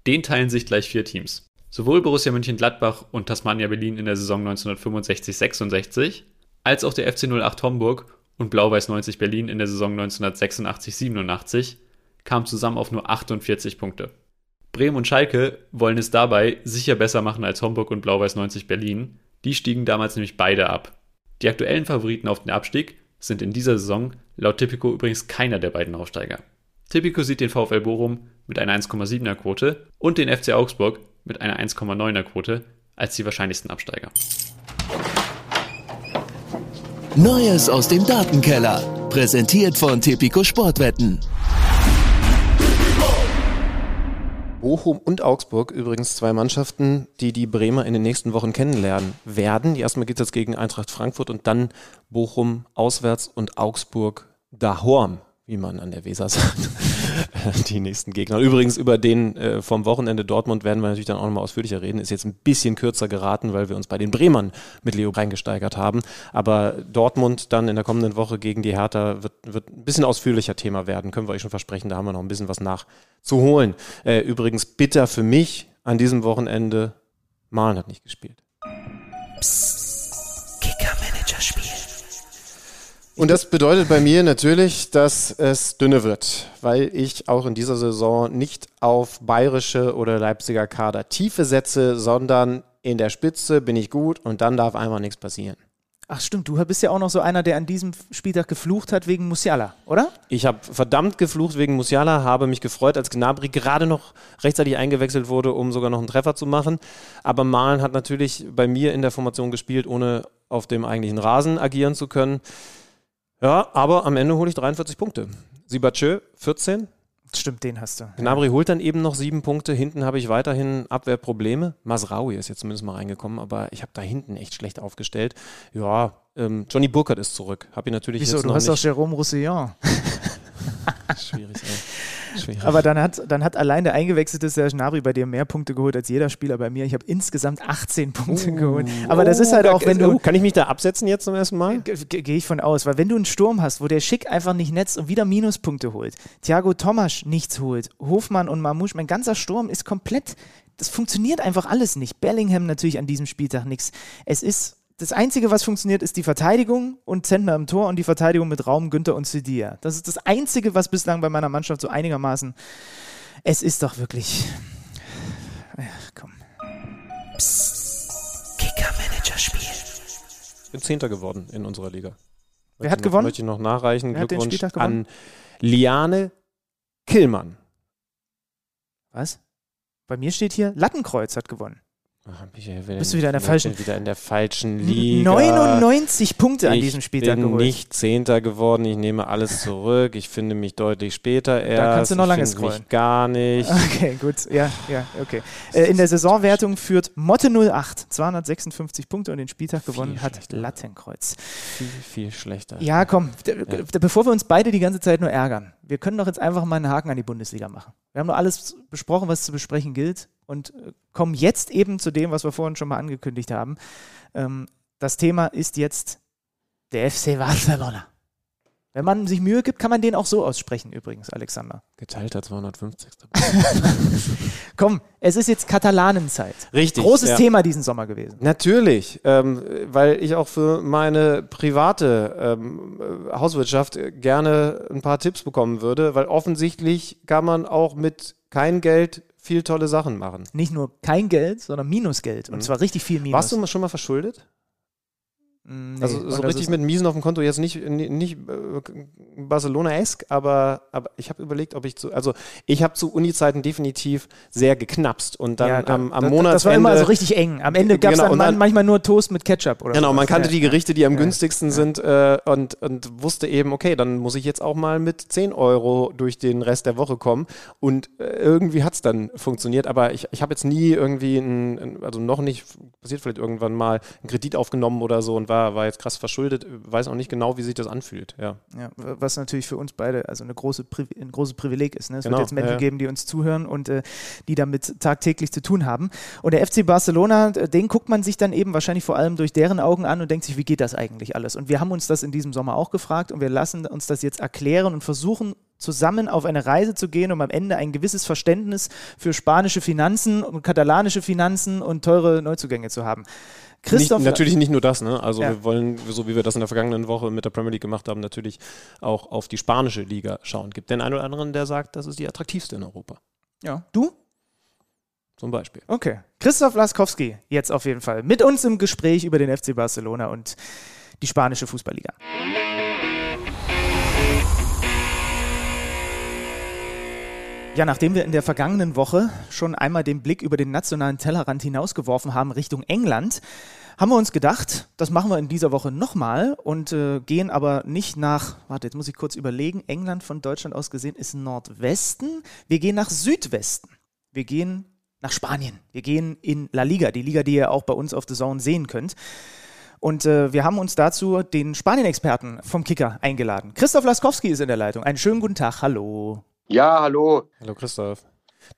den teilen sich gleich vier Teams. Sowohl Borussia Mönchengladbach und Tasmania Berlin in der Saison 1965-66, als auch der FC 08 Homburg und Blau-Weiß 90 Berlin in der Saison 1986-87 kamen zusammen auf nur 48 Punkte. Bremen und Schalke wollen es dabei sicher besser machen als Homburg und Blau-Weiß 90 Berlin. Die stiegen damals nämlich beide ab. Die aktuellen Favoriten auf den Abstieg sind in dieser Saison laut Tipico übrigens keiner der beiden Aufsteiger. Tipico sieht den VfL Bochum mit einer 1,7er Quote und den FC Augsburg mit einer 1,9er Quote als die wahrscheinlichsten Absteiger. Neues aus dem Datenkeller. Präsentiert von Tipico Sportwetten. Bochum und Augsburg übrigens zwei Mannschaften, die die Bremer in den nächsten Wochen kennenlernen werden. Erstmal geht es jetzt gegen Eintracht Frankfurt und dann Bochum auswärts und Augsburg dahorm, wie man an der Weser sagt. [laughs] die nächsten Gegner. Übrigens über den äh, vom Wochenende Dortmund werden wir natürlich dann auch nochmal ausführlicher reden. Ist jetzt ein bisschen kürzer geraten, weil wir uns bei den Bremern mit Leo reingesteigert haben. Aber Dortmund dann in der kommenden Woche gegen die Hertha wird, wird ein bisschen ausführlicher Thema werden. Können wir euch schon versprechen. Da haben wir noch ein bisschen was nachzuholen. Äh, übrigens bitter für mich an diesem Wochenende. Malen hat nicht gespielt. Psst. Und das bedeutet bei mir natürlich, dass es dünne wird, weil ich auch in dieser Saison nicht auf bayerische oder Leipziger Kader Tiefe setze, sondern in der Spitze bin ich gut und dann darf einfach nichts passieren. Ach stimmt, du bist ja auch noch so einer, der an diesem Spieltag geflucht hat wegen Musiala, oder? Ich habe verdammt geflucht wegen Musiala, habe mich gefreut, als Gnabry gerade noch rechtzeitig eingewechselt wurde, um sogar noch einen Treffer zu machen. Aber Malen hat natürlich bei mir in der Formation gespielt, ohne auf dem eigentlichen Rasen agieren zu können. Ja, aber am Ende hole ich 43 Punkte. Sibachö 14. Stimmt, den hast du. Gnabry holt dann eben noch sieben Punkte. Hinten habe ich weiterhin Abwehrprobleme. Masraui ist jetzt zumindest mal reingekommen, aber ich habe da hinten echt schlecht aufgestellt. Ja, ähm, Johnny Burkhardt ist zurück. Habe ich natürlich Wieso? jetzt Du noch hast doch nicht. Jérôme Roussillon. [laughs] Schwierig, ey. Schwierig. Aber dann hat, dann hat allein der eingewechselte Serge Gnabry bei dir mehr Punkte geholt als jeder Spieler bei mir. Ich habe insgesamt 18 Punkte geholt. Aber das ist halt auch, wenn du. Oh, kann ich mich da absetzen jetzt zum ersten Mal? Ge- ge- Gehe ich von aus, weil wenn du einen Sturm hast, wo der Schick einfach nicht netzt und wieder Minuspunkte holt, Thiago Tomasch nichts holt, Hofmann und Mamouche, mein ganzer Sturm ist komplett, das funktioniert einfach alles nicht. Bellingham natürlich an diesem Spieltag nichts. Es ist, das Einzige, was funktioniert, ist die Verteidigung und Zentner im Tor und die Verteidigung mit Raum, Günther und Sidia. Das ist das Einzige, was bislang bei meiner Mannschaft so einigermaßen, es ist doch wirklich, ach komm. Psst. Kicker-Manager spielen. Ich bin Zehnter geworden in unserer Liga. Wer hat noch- gewonnen? Möchte ich noch nachreichen. Wer Glückwunsch an Liane Killmann. Was? Bei mir steht hier, Lattenkreuz hat gewonnen. Ach, Bist du wieder in der ich falschen- bin wieder in der falschen Liga. 99 Punkte an ich diesem Spieltag bin geholt. nicht Zehnter geworden. Ich nehme alles zurück. Ich finde mich deutlich später erst. kannst du noch ich lange scrollen. Mich gar nicht. Okay, gut. Ja, ja, okay. Äh, in der Saisonwertung führt Motte 08 256 Punkte und den Spieltag gewonnen hat schlechter. Lattenkreuz. Viel, viel schlechter. Ja, komm, d- bevor wir uns beide die ganze Zeit nur ärgern, wir können doch jetzt einfach mal einen Haken an die Bundesliga machen. Wir haben doch alles besprochen, was zu besprechen gilt und äh, kommen jetzt eben zu dem, was wir vorhin schon mal angekündigt haben. Ähm, das Thema ist jetzt der FC Barcelona. Wenn man sich Mühe gibt, kann man den auch so aussprechen, übrigens, Alexander. Geteilter 250. [laughs] Komm, es ist jetzt Katalanenzeit. Richtig. Großes ja. Thema diesen Sommer gewesen. Natürlich, ähm, weil ich auch für meine private ähm, äh, Hauswirtschaft gerne ein paar Tipps bekommen würde, weil offensichtlich kann man auch mit kein Geld viel tolle Sachen machen. Nicht nur kein Geld, sondern Minusgeld. Und Mhm. zwar richtig viel Minus. Warst du schon mal verschuldet? Mm, nee. Also so richtig mit Miesen auf dem Konto jetzt nicht, nicht, äh, Barcelona-esk, aber, aber ich habe überlegt, ob ich zu, also ich habe zu Uni-Zeiten definitiv sehr geknapst und dann Ja, da- am, am Monatsende... Das war immer so richtig eng. Am Ende gab es Genau, dann, dann- manchmal nur Toast mit Ketchup oder Genau, sowas. man kannte Ja, die. Gerichte, die am Ja. günstigsten sind äh, und, und wusste eben, okay, dann muss ich jetzt auch mal mit 10 Euro durch den Rest der Woche kommen. Und äh, irgendwie hat es dann funktioniert, aber ich, ich habe jetzt nie irgendwie, ein- also noch nicht, passiert vielleicht irgendwann mal, einen Kredit aufgenommen oder so und war, war jetzt krass verschuldet, weiß auch nicht genau, wie sich das anfühlt. Ja. Ja, was natürlich für uns beide also eine große Pri ein großes Privileg ist. Ne? Es Genau, wird jetzt Menschen ja, geben, die uns zuhören und äh, die damit tagtäglich zu tun haben. Und der FC Barcelona, den guckt man sich dann eben wahrscheinlich vor allem durch deren Augen an und denkt sich, wie geht das eigentlich alles? Und wir haben uns das in diesem Sommer auch gefragt und wir lassen uns das jetzt erklären und versuchen zusammen auf eine Reise zu gehen, um am Ende ein gewisses Verständnis für spanische Finanzen und katalanische Finanzen und teure Neuzugänge zu haben. Christoph, nicht, natürlich nicht nur das, ne? Also Ja. wir wollen, so wie wir das in der vergangenen Woche mit der Premier League gemacht haben, natürlich auch auf die spanische Liga schauen. Gibt den einen oder anderen, der sagt, das ist die attraktivste in Europa. ja, du? Zum Beispiel. Okay. Christoph Laskowski, jetzt auf jeden Fall mit uns im Gespräch über den FC Barcelona und die spanische Fußballliga. Ja, nachdem wir in der vergangenen Woche schon einmal den Blick über den nationalen Tellerrand hinausgeworfen haben Richtung England, haben wir uns gedacht, das machen wir in dieser Woche nochmal und äh, gehen aber nicht nach, warte, jetzt muss ich kurz überlegen, England von Deutschland aus gesehen ist Nordwesten. Wir gehen nach Südwesten. Wir gehen nach Spanien. Wir gehen in La Liga, die Liga, die ihr auch bei uns auf The Zone sehen könnt. Und äh, wir haben uns dazu den Spanien-Experten vom Kicker eingeladen. Christoph Laskowski ist in der Leitung. Einen schönen guten Tag. Hallo. Ja, hallo. Hallo Christoph.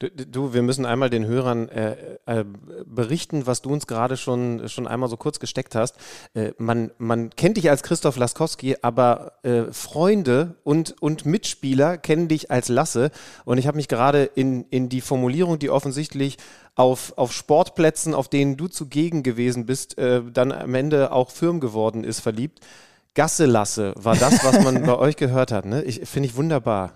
Du, du, wir müssen einmal den Hörern äh, äh, berichten, was du uns gerade schon, schon einmal so kurz gesteckt hast. Äh, man, man kennt dich als Christoph Laskowski, aber äh, Freunde und, und Mitspieler kennen dich als Lasse. Und ich habe mich gerade in, in die Formulierung, die offensichtlich auf, auf Sportplätzen, auf denen du zugegen gewesen bist, äh, dann am Ende auch Firm geworden ist, verliebt. Gasse-Lasse war das, was man [laughs] bei euch gehört hat. Ne? Ich, Finde ich wunderbar.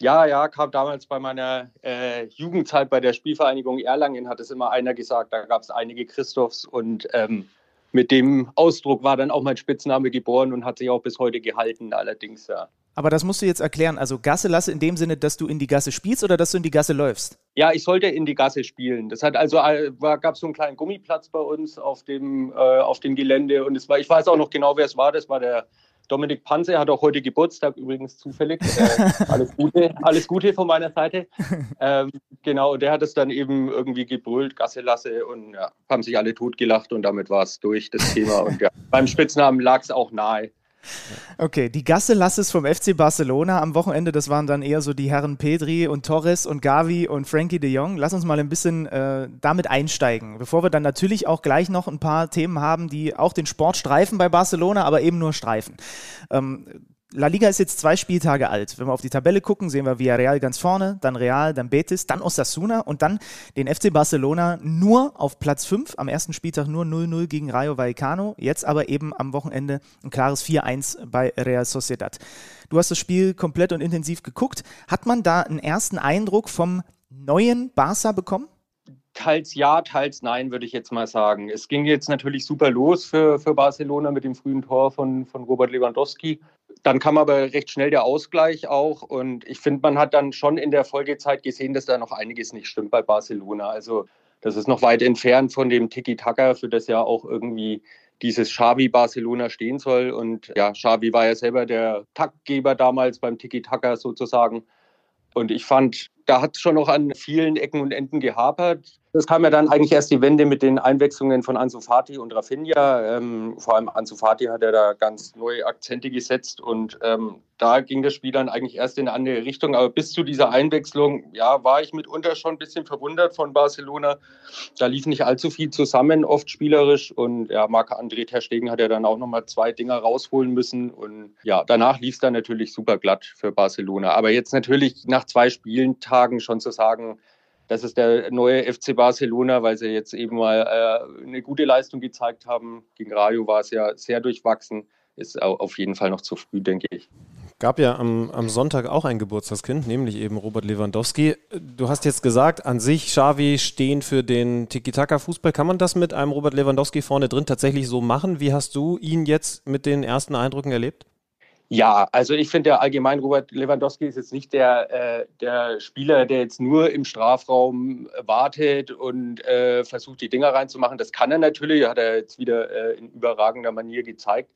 Ja, ja, kam damals bei meiner äh, Jugendzeit bei der Spielvereinigung Erlangen, hat es immer einer gesagt, da gab es einige Christophs und ähm, mit dem Ausdruck war dann auch mein Spitzname geboren und hat sich auch bis heute gehalten, allerdings, ja. Aber das musst du jetzt erklären. Also Gasse lasse in dem Sinne, dass du in die Gasse spielst oder dass du in die Gasse läufst? Ja, ich sollte in die Gasse spielen. Das hat also äh, gab so einen kleinen Gummiplatz bei uns auf dem, äh, auf dem Gelände und es war, ich weiß auch noch genau, wer es war. Das war der Dominik Panze hat auch heute Geburtstag, übrigens zufällig. Äh, [laughs] alles, Gute, alles Gute von meiner Seite. Ähm, genau, der hat es dann eben irgendwie gebrüllt, Gasse lasse und ja, haben sich alle totgelacht und damit war es durch, das Thema. Und ja, beim Spitznamen lag es auch nahe. Okay, die Gasse Lasses vom FC Barcelona am Wochenende, das waren dann eher so die Herren Pedri und Torres und Gavi und Frankie de Jong. Lass uns mal ein bisschen äh, damit einsteigen, bevor wir dann natürlich auch gleich noch ein paar Themen haben, die auch den Sport streifen bei Barcelona, aber eben nur streifen. Ähm, La Liga ist jetzt zwei Spieltage alt. Wenn wir auf die Tabelle gucken, sehen wir Villarreal ganz vorne, dann Real, dann Betis, dann Osasuna und dann den FC Barcelona nur auf Platz 5. Am ersten Spieltag nur 0-0 gegen Rayo Vallecano. Jetzt aber eben am Wochenende ein klares 4-1 bei Real Sociedad. Du hast das Spiel komplett und intensiv geguckt. Hat man da einen ersten Eindruck vom neuen Barca bekommen? Teils ja, teils nein, würde ich jetzt mal sagen. Es ging jetzt natürlich super los für, für Barcelona mit dem frühen Tor von, von Robert Lewandowski dann kam aber recht schnell der Ausgleich auch. Und ich finde, man hat dann schon in der Folgezeit gesehen, dass da noch einiges nicht stimmt bei Barcelona. Also das ist noch weit entfernt von dem Tiki-Taka, für das ja auch irgendwie dieses Xavi Barcelona stehen soll. Und ja, Xavi war ja selber der Taktgeber damals beim Tiki-Taka sozusagen. Und ich fand, da hat es schon noch an vielen Ecken und Enden gehapert. Es kam ja dann eigentlich erst die Wende mit den Einwechslungen von Ansu Fati und Rafinha. Ähm, vor allem Ansu Fati hat er da ganz neue Akzente gesetzt und ähm, da ging das Spiel dann eigentlich erst in eine andere Richtung. Aber bis zu dieser Einwechslung, ja, war ich mitunter schon ein bisschen verwundert von Barcelona. Da lief nicht allzu viel zusammen, oft spielerisch. Und ja, Marc-André Terstegen hat ja dann auch nochmal zwei Dinger rausholen müssen. Und ja, danach lief es dann natürlich super glatt für Barcelona. Aber jetzt natürlich nach zwei Spieltagen schon zu sagen, das ist der neue FC Barcelona, weil sie jetzt eben mal äh, eine gute Leistung gezeigt haben. Gegen Rayo war es ja sehr durchwachsen. Ist auf jeden Fall noch zu früh, denke ich. Gab ja am, am Sonntag auch ein Geburtstagskind, nämlich eben Robert Lewandowski. Du hast jetzt gesagt, an sich Xavi stehen für den Tiki-Taka-Fußball. Kann man das mit einem Robert Lewandowski vorne drin tatsächlich so machen? Wie hast du ihn jetzt mit den ersten Eindrücken erlebt? Ja, also ich finde ja allgemein, Robert Lewandowski ist jetzt nicht der, äh, der Spieler, der jetzt nur im Strafraum wartet und äh, versucht, die Dinger reinzumachen. Das kann er natürlich, hat er jetzt wieder äh, in überragender Manier gezeigt.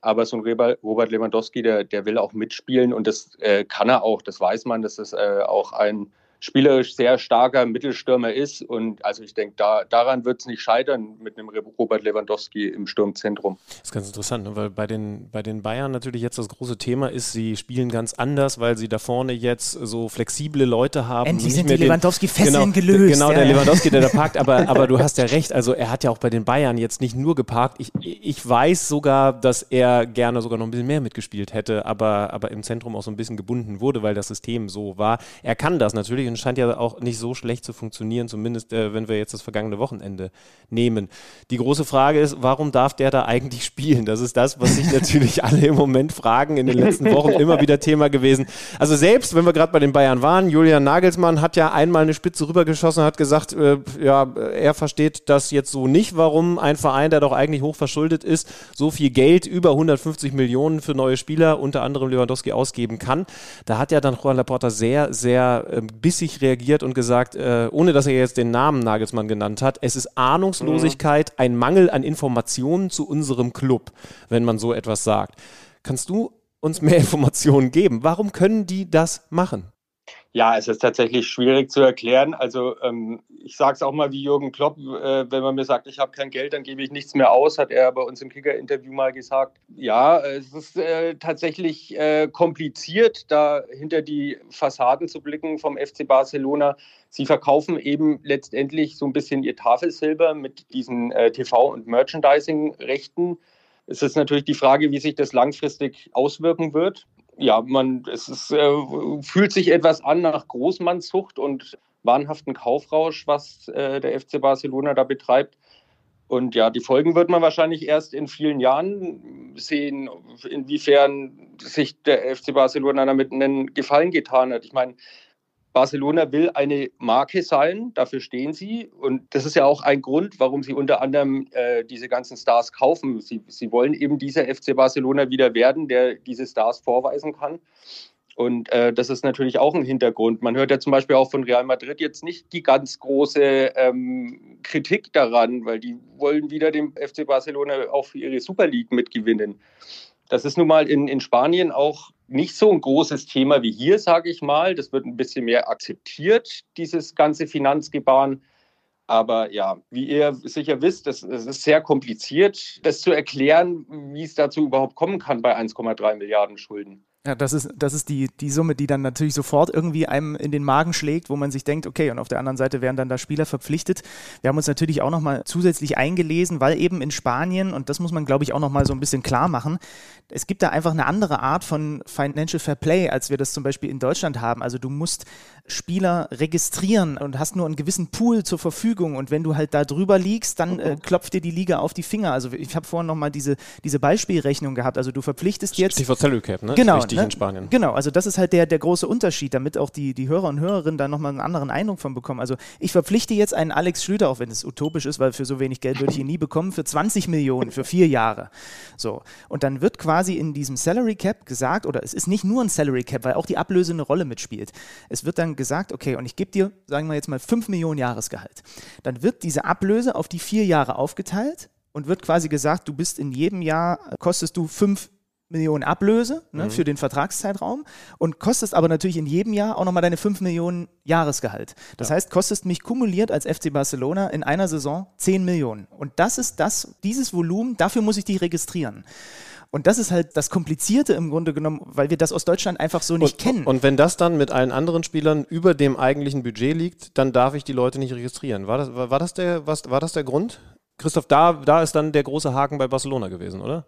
Aber so ein Robert Lewandowski, der, der will auch mitspielen und das äh, kann er auch, das weiß man, dass das äh, auch ein spielerisch sehr starker Mittelstürmer ist. Und also ich denke, da, daran wird es nicht scheitern mit einem Robert Lewandowski im Sturmzentrum. Das ist ganz interessant, ne? weil bei den, bei den Bayern natürlich jetzt das große Thema ist, sie spielen ganz anders, weil sie da vorne jetzt so flexible Leute haben. Endlich sind die Lewandowski-Fesseln genau, gelöst. Genau, der ja. Lewandowski, der da parkt. Aber, [laughs] aber du hast ja recht, also er hat ja auch bei den Bayern jetzt nicht nur geparkt. Ich, ich weiß sogar, dass er gerne sogar noch ein bisschen mehr mitgespielt hätte, aber, aber im Zentrum auch so ein bisschen gebunden wurde, weil das System so war. Er kann das natürlich und scheint ja auch nicht so schlecht zu funktionieren, zumindest äh, wenn wir jetzt das vergangene Wochenende nehmen. Die große Frage ist, warum darf der da eigentlich spielen? Das ist das, was sich [laughs] natürlich alle im Moment fragen, in den letzten Wochen immer wieder Thema gewesen. Also selbst, wenn wir gerade bei den Bayern waren, Julian Nagelsmann hat ja einmal eine Spitze rübergeschossen, hat gesagt, äh, ja, er versteht das jetzt so nicht, warum ein Verein, der doch eigentlich hoch verschuldet ist, so viel Geld, über 150 Millionen für neue Spieler, unter anderem Lewandowski, ausgeben kann. Da hat ja dann Juan Laporta sehr, sehr äh, bisschen flüssig reagiert und gesagt, äh, ohne dass er jetzt den Namen Nagelsmann genannt hat, es ist Ahnungslosigkeit, mhm. ein Mangel an Informationen zu unserem Club, wenn man so etwas sagt. Kannst du uns mehr [laughs] Informationen geben? Warum können die das machen? Ja, es ist tatsächlich schwierig zu erklären. Also ähm, ich sage es auch mal wie Jürgen Klopp, äh, wenn man mir sagt, ich habe kein Geld, dann gebe ich nichts mehr aus, hat er bei uns im Kicker-Interview mal gesagt. Ja, es ist äh, tatsächlich äh, kompliziert, da hinter die Fassaden zu blicken vom FC Barcelona. Sie verkaufen eben letztendlich so ein bisschen ihr Tafelsilber mit diesen äh, TV- und Merchandising-Rechten. Es ist natürlich die Frage, wie sich das langfristig auswirken wird ja, man, es ist, äh, fühlt sich etwas an nach Großmannszucht und wahnhaften Kaufrausch, was äh, der FC Barcelona da betreibt. Und ja, die Folgen wird man wahrscheinlich erst in vielen Jahren sehen, inwiefern sich der FC Barcelona damit einen Gefallen getan hat. Ich meine, Barcelona will eine Marke sein, dafür stehen sie. Und das ist ja auch ein Grund, warum sie unter anderem äh, diese ganzen Stars kaufen. Sie, sie wollen eben dieser FC Barcelona wieder werden, der diese Stars vorweisen kann. Und äh, das ist natürlich auch ein Hintergrund. Man hört ja zum Beispiel auch von Real Madrid jetzt nicht die ganz große ähm, Kritik daran, weil die wollen wieder dem FC Barcelona auch für ihre Super League mitgewinnen. Das ist nun mal in, in Spanien auch nicht so ein großes Thema wie hier, sage ich mal. Das wird ein bisschen mehr akzeptiert, dieses ganze Finanzgebaren. Aber ja, wie ihr sicher wisst, es, ist sehr kompliziert, das zu erklären, wie es dazu überhaupt kommen kann bei 1,3 Milliarden Schulden. Ja, das ist, das ist die, die Summe, die dann natürlich sofort irgendwie einem in den Magen schlägt, wo man sich denkt, okay, und auf der anderen Seite werden dann da Spieler verpflichtet. Wir haben uns natürlich auch nochmal zusätzlich eingelesen, weil eben in Spanien, und das muss man, glaube ich, auch nochmal so ein bisschen klar machen, es gibt da einfach eine andere Art von Financial Fair Play, als wir das zum Beispiel in Deutschland haben. Also du musst Spieler registrieren und hast nur einen gewissen Pool zur Verfügung und wenn du halt da drüber liegst, dann äh, klopft dir die Liga auf die Finger. Also ich habe vorhin nochmal diese, diese Beispielrechnung gehabt. Also du verpflichtest jetzt... Stichwort Salary Cap, ne? Genau, Richtig ne? in Spanien. Genau, also das ist halt der, der große Unterschied, damit auch die, die Hörer und Hörerinnen da nochmal einen anderen Eindruck von bekommen. Also ich verpflichte jetzt einen Alex Schlüter, auch wenn es utopisch ist, weil für so wenig Geld würde ich ihn nie bekommen, für 20 Millionen, für vier Jahre. So. Und dann wird quasi in diesem Salary Cap gesagt, oder es ist nicht nur ein Salary Cap, weil auch die Ablöse eine Rolle mitspielt. Es wird dann gesagt, okay, und ich gebe dir, sagen wir jetzt mal, 5 Millionen Jahresgehalt. Dann wird diese Ablöse auf die vier Jahre aufgeteilt und wird quasi gesagt, du bist in jedem Jahr, kostest du 5 Millionen Ablöse ne, mhm. für den Vertragszeitraum und kostest aber natürlich in jedem Jahr auch nochmal deine 5 Millionen Jahresgehalt. Das ja. heißt, kostest mich kumuliert als FC Barcelona in einer Saison 10 Millionen. Und das ist das, dieses Volumen, dafür muss ich dich registrieren. Und das ist halt das Komplizierte im Grunde genommen, weil wir das aus Deutschland einfach so nicht und, kennen. Und wenn das dann mit allen anderen Spielern über dem eigentlichen Budget liegt, dann darf ich die Leute nicht registrieren. War das, war, war das, der, was, war das der Grund? Christoph, da, da ist dann der große Haken bei Barcelona gewesen, oder?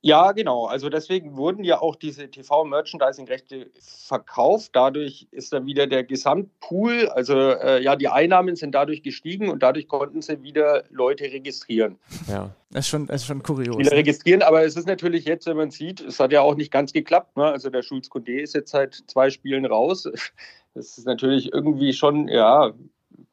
Ja, genau. Also deswegen wurden ja auch diese TV-Merchandising-Rechte verkauft. Dadurch ist dann wieder der Gesamtpool, also äh, ja, die Einnahmen sind dadurch gestiegen und dadurch konnten sie wieder Leute registrieren. Ja, das ist schon, das ist schon kurios. Spieler ne? registrieren, aber es ist natürlich jetzt, wenn man sieht, es hat ja auch nicht ganz geklappt. Ne? Also der Schulz Condé ist jetzt seit zwei Spielen raus. [laughs] Das ist natürlich irgendwie schon, ja,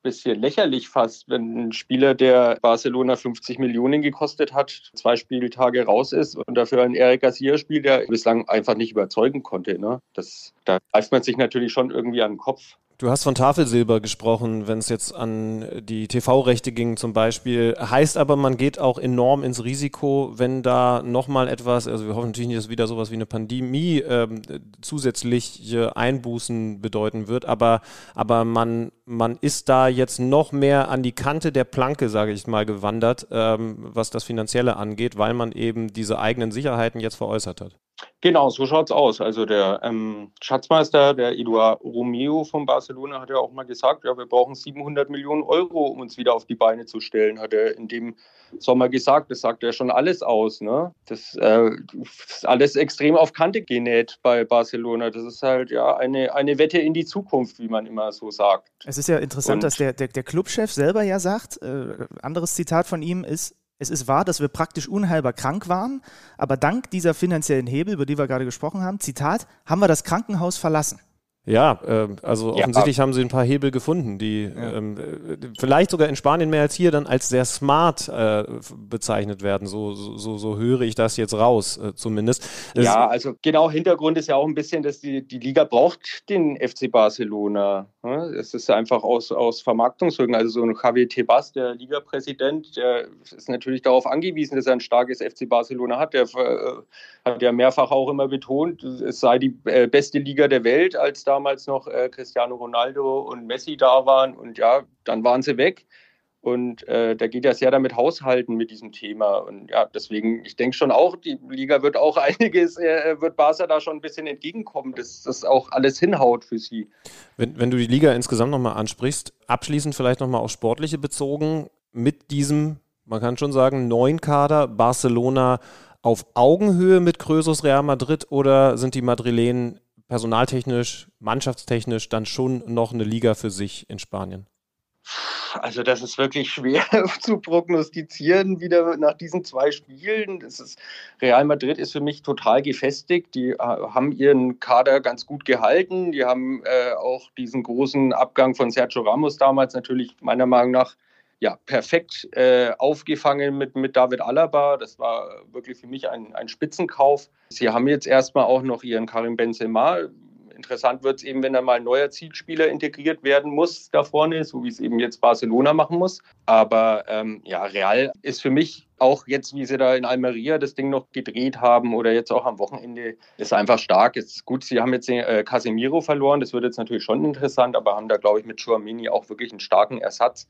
bisschen lächerlich fast, wenn ein Spieler, der Barcelona 50 Millionen gekostet hat, zwei Spieltage raus ist und dafür ein Eric Garcia spielt, der bislang einfach nicht überzeugen konnte. Ne? Das, da greift man sich natürlich schon irgendwie an den Kopf. Du hast von Tafelsilber gesprochen, wenn es jetzt an die TV-Rechte ging zum Beispiel. Heißt aber, man geht auch enorm ins Risiko, wenn da nochmal etwas, also wir hoffen natürlich nicht, dass wieder sowas wie eine Pandemie ähm, zusätzliche Einbußen bedeuten wird, aber, aber man, man ist da jetzt noch mehr an die Kante der Planke, sage ich mal, gewandert, ähm, was das Finanzielle angeht, weil man eben diese eigenen Sicherheiten jetzt veräußert hat. Genau, so schaut es aus. Also der ähm, Schatzmeister, der Eduard Romeo von Barcelona, hat ja auch mal gesagt, ja, wir brauchen 700 Millionen Euro, um uns wieder auf die Beine zu stellen, hat er in dem Sommer gesagt. Das sagt ja schon alles aus. Ne? Das äh, ist alles extrem auf Kante genäht bei Barcelona. Das ist halt ja eine, eine Wette in die Zukunft, wie man immer so sagt. Es ist ja interessant, Und, dass der, der, der Clubchef selber ja sagt, äh, anderes Zitat von ihm ist, es ist wahr, dass wir praktisch unheilbar krank waren, aber dank dieser finanziellen Hebel, über die wir gerade gesprochen haben, Zitat, haben wir das Krankenhaus verlassen. Ja, äh, also Ja. offensichtlich haben sie ein paar Hebel gefunden, die ähm, äh, vielleicht sogar in Spanien mehr als hier dann als sehr smart äh, bezeichnet werden. So, so, so, höre ich das jetzt raus, äh, zumindest. Es- Ja, also genau, Hintergrund ist ja auch ein bisschen, dass die, die Liga braucht den FC Barcelona. ne? Es ist einfach aus, aus Vermarktungsgründen. Also so ein Javier Tebas, der Ligapräsident, der ist natürlich darauf angewiesen, dass er ein starkes FC Barcelona hat. Der äh, hat ja mehrfach auch immer betont, es sei die äh, beste Liga der Welt, als damals noch äh, Cristiano Ronaldo und Messi da waren. Und ja, dann waren sie weg. Und äh, da geht ja sehr damit haushalten mit diesem Thema. Und ja, deswegen, ich denke schon auch, die Liga wird auch [laughs] einiges, äh, wird Barca da schon ein bisschen entgegenkommen, dass das auch alles hinhaut für sie. Wenn, wenn du die Liga insgesamt nochmal ansprichst, abschließend vielleicht nochmal auf Sportliche bezogen, mit diesem, man kann schon sagen, neuen Kader Barcelona auf Augenhöhe mit Krösus Real Madrid oder sind die Madrilenen personaltechnisch, mannschaftstechnisch dann schon noch eine Liga für sich in Spanien? Also das ist wirklich schwer [laughs] zu prognostizieren, wieder nach diesen zwei Spielen. Ist, Real Madrid ist für mich total gefestigt. Die äh, haben ihren Kader ganz gut gehalten. Die haben äh, auch diesen großen Abgang von Sergio Ramos damals natürlich meiner Meinung nach ja, perfekt äh, aufgefangen mit, mit David Alaba. Das war wirklich für mich ein, ein Spitzenkauf. Sie haben jetzt erstmal auch noch ihren Karim Benzema. Interessant wird es eben, wenn da mal ein neuer Zielspieler integriert werden muss da vorne, so wie es eben jetzt Barcelona machen muss. Aber ähm, ja, Real ist für mich auch jetzt, wie sie da in Almeria das Ding noch gedreht haben oder jetzt auch am Wochenende, ist einfach stark. Ist gut, sie haben jetzt den, äh, Casemiro verloren, das wird jetzt natürlich schon interessant, aber haben da, glaube ich, mit Chouamini auch wirklich einen starken Ersatz.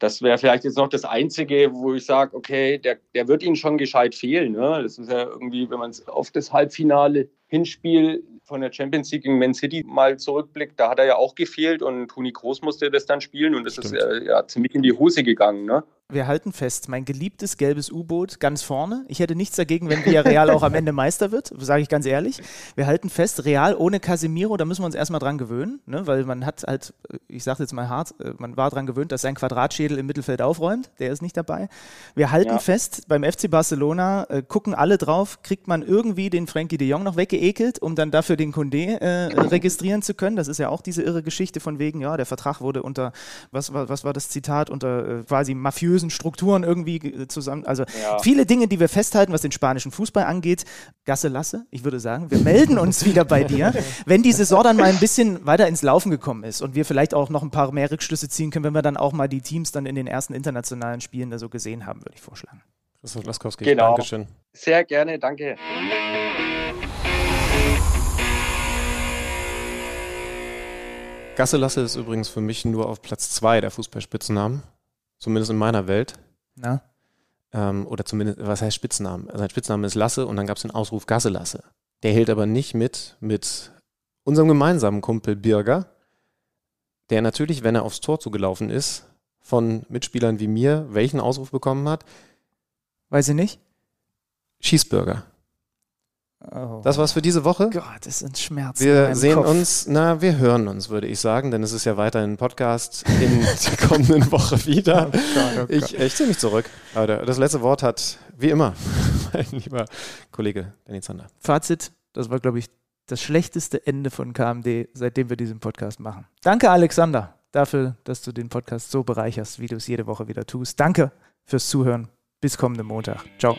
Das wäre vielleicht jetzt noch das Einzige, wo ich sage, okay, der, der wird ihnen schon gescheit fehlen. Ne? Das ist ja irgendwie, wenn man es auf das Halbfinale Hinspiel von der Champions League gegen Man City mal zurückblickt, da hat er ja auch gefehlt und Toni Kroos musste das dann spielen und das ist äh, ja ziemlich in die Hose gegangen. Ne? Wir halten fest, mein geliebtes gelbes U-Boot ganz vorne. Ich hätte nichts dagegen, wenn Villarreal auch am Ende Meister wird, sage ich ganz ehrlich. Wir halten fest, Real ohne Casemiro, da müssen wir uns erstmal dran gewöhnen, ne? weil man hat halt, ich sage jetzt mal hart, äh, man war dran gewöhnt, dass sein Quadratschädel im Mittelfeld aufräumt. Der ist nicht dabei. Wir halten Ja. fest, beim FC Barcelona äh, gucken alle drauf, kriegt man irgendwie den Frankie de Jong noch weggeekelt, um dann dafür den Condé äh, registrieren zu können. Das ist ja auch diese irre Geschichte von wegen, ja, der Vertrag wurde unter, was war, was war das Zitat, unter äh, quasi mafiösen Strukturen irgendwie äh, zusammen. Also Ja. viele Dinge, die wir festhalten, was den spanischen Fußball angeht. Gasse Lasse, ich würde sagen, wir melden uns [laughs] wieder bei dir, wenn die Saison dann mal ein bisschen weiter ins Laufen gekommen ist und wir vielleicht auch noch ein paar mehr Rückschlüsse ziehen können, wenn wir dann auch mal die Teams dann in den ersten internationalen Spielen da so gesehen haben, würde ich vorschlagen. Christoph Laskowski, Genau. Dankeschön. Sehr gerne, danke. Gasselasse ist übrigens für mich nur auf Platz zwei der Fußballspitzennamen, zumindest in meiner Welt. Na? Ähm, oder zumindest, was heißt Spitznamen? Sein Spitzname ist Lasse und dann gab es den Ausruf Gasselasse. Der hält aber nicht mit mit unserem gemeinsamen Kumpel Birger, der natürlich, wenn er aufs Tor zugelaufen ist, von Mitspielern wie mir welchen Ausruf bekommen hat? Weiß ich nicht. Schießbürger. Oh. Das war's für diese Woche. Gott, das sind Schmerzen. Wir sehen Kopf. uns, na, wir hören uns, würde ich sagen, denn es ist ja weiterhin ein Podcast in der kommenden Woche wieder. Oh Gott, oh Gott. Ich, ich ziehe mich zurück. Aber das letzte Wort hat, wie immer, [laughs] mein lieber Kollege Danny Zander. Fazit, das war, glaube ich, das schlechteste Ende von KMD, seitdem wir diesen Podcast machen. Danke, Alexander, dafür, dass du den Podcast so bereicherst, wie du es jede Woche wieder tust. Danke fürs Zuhören. Bis kommenden Montag. Ciao.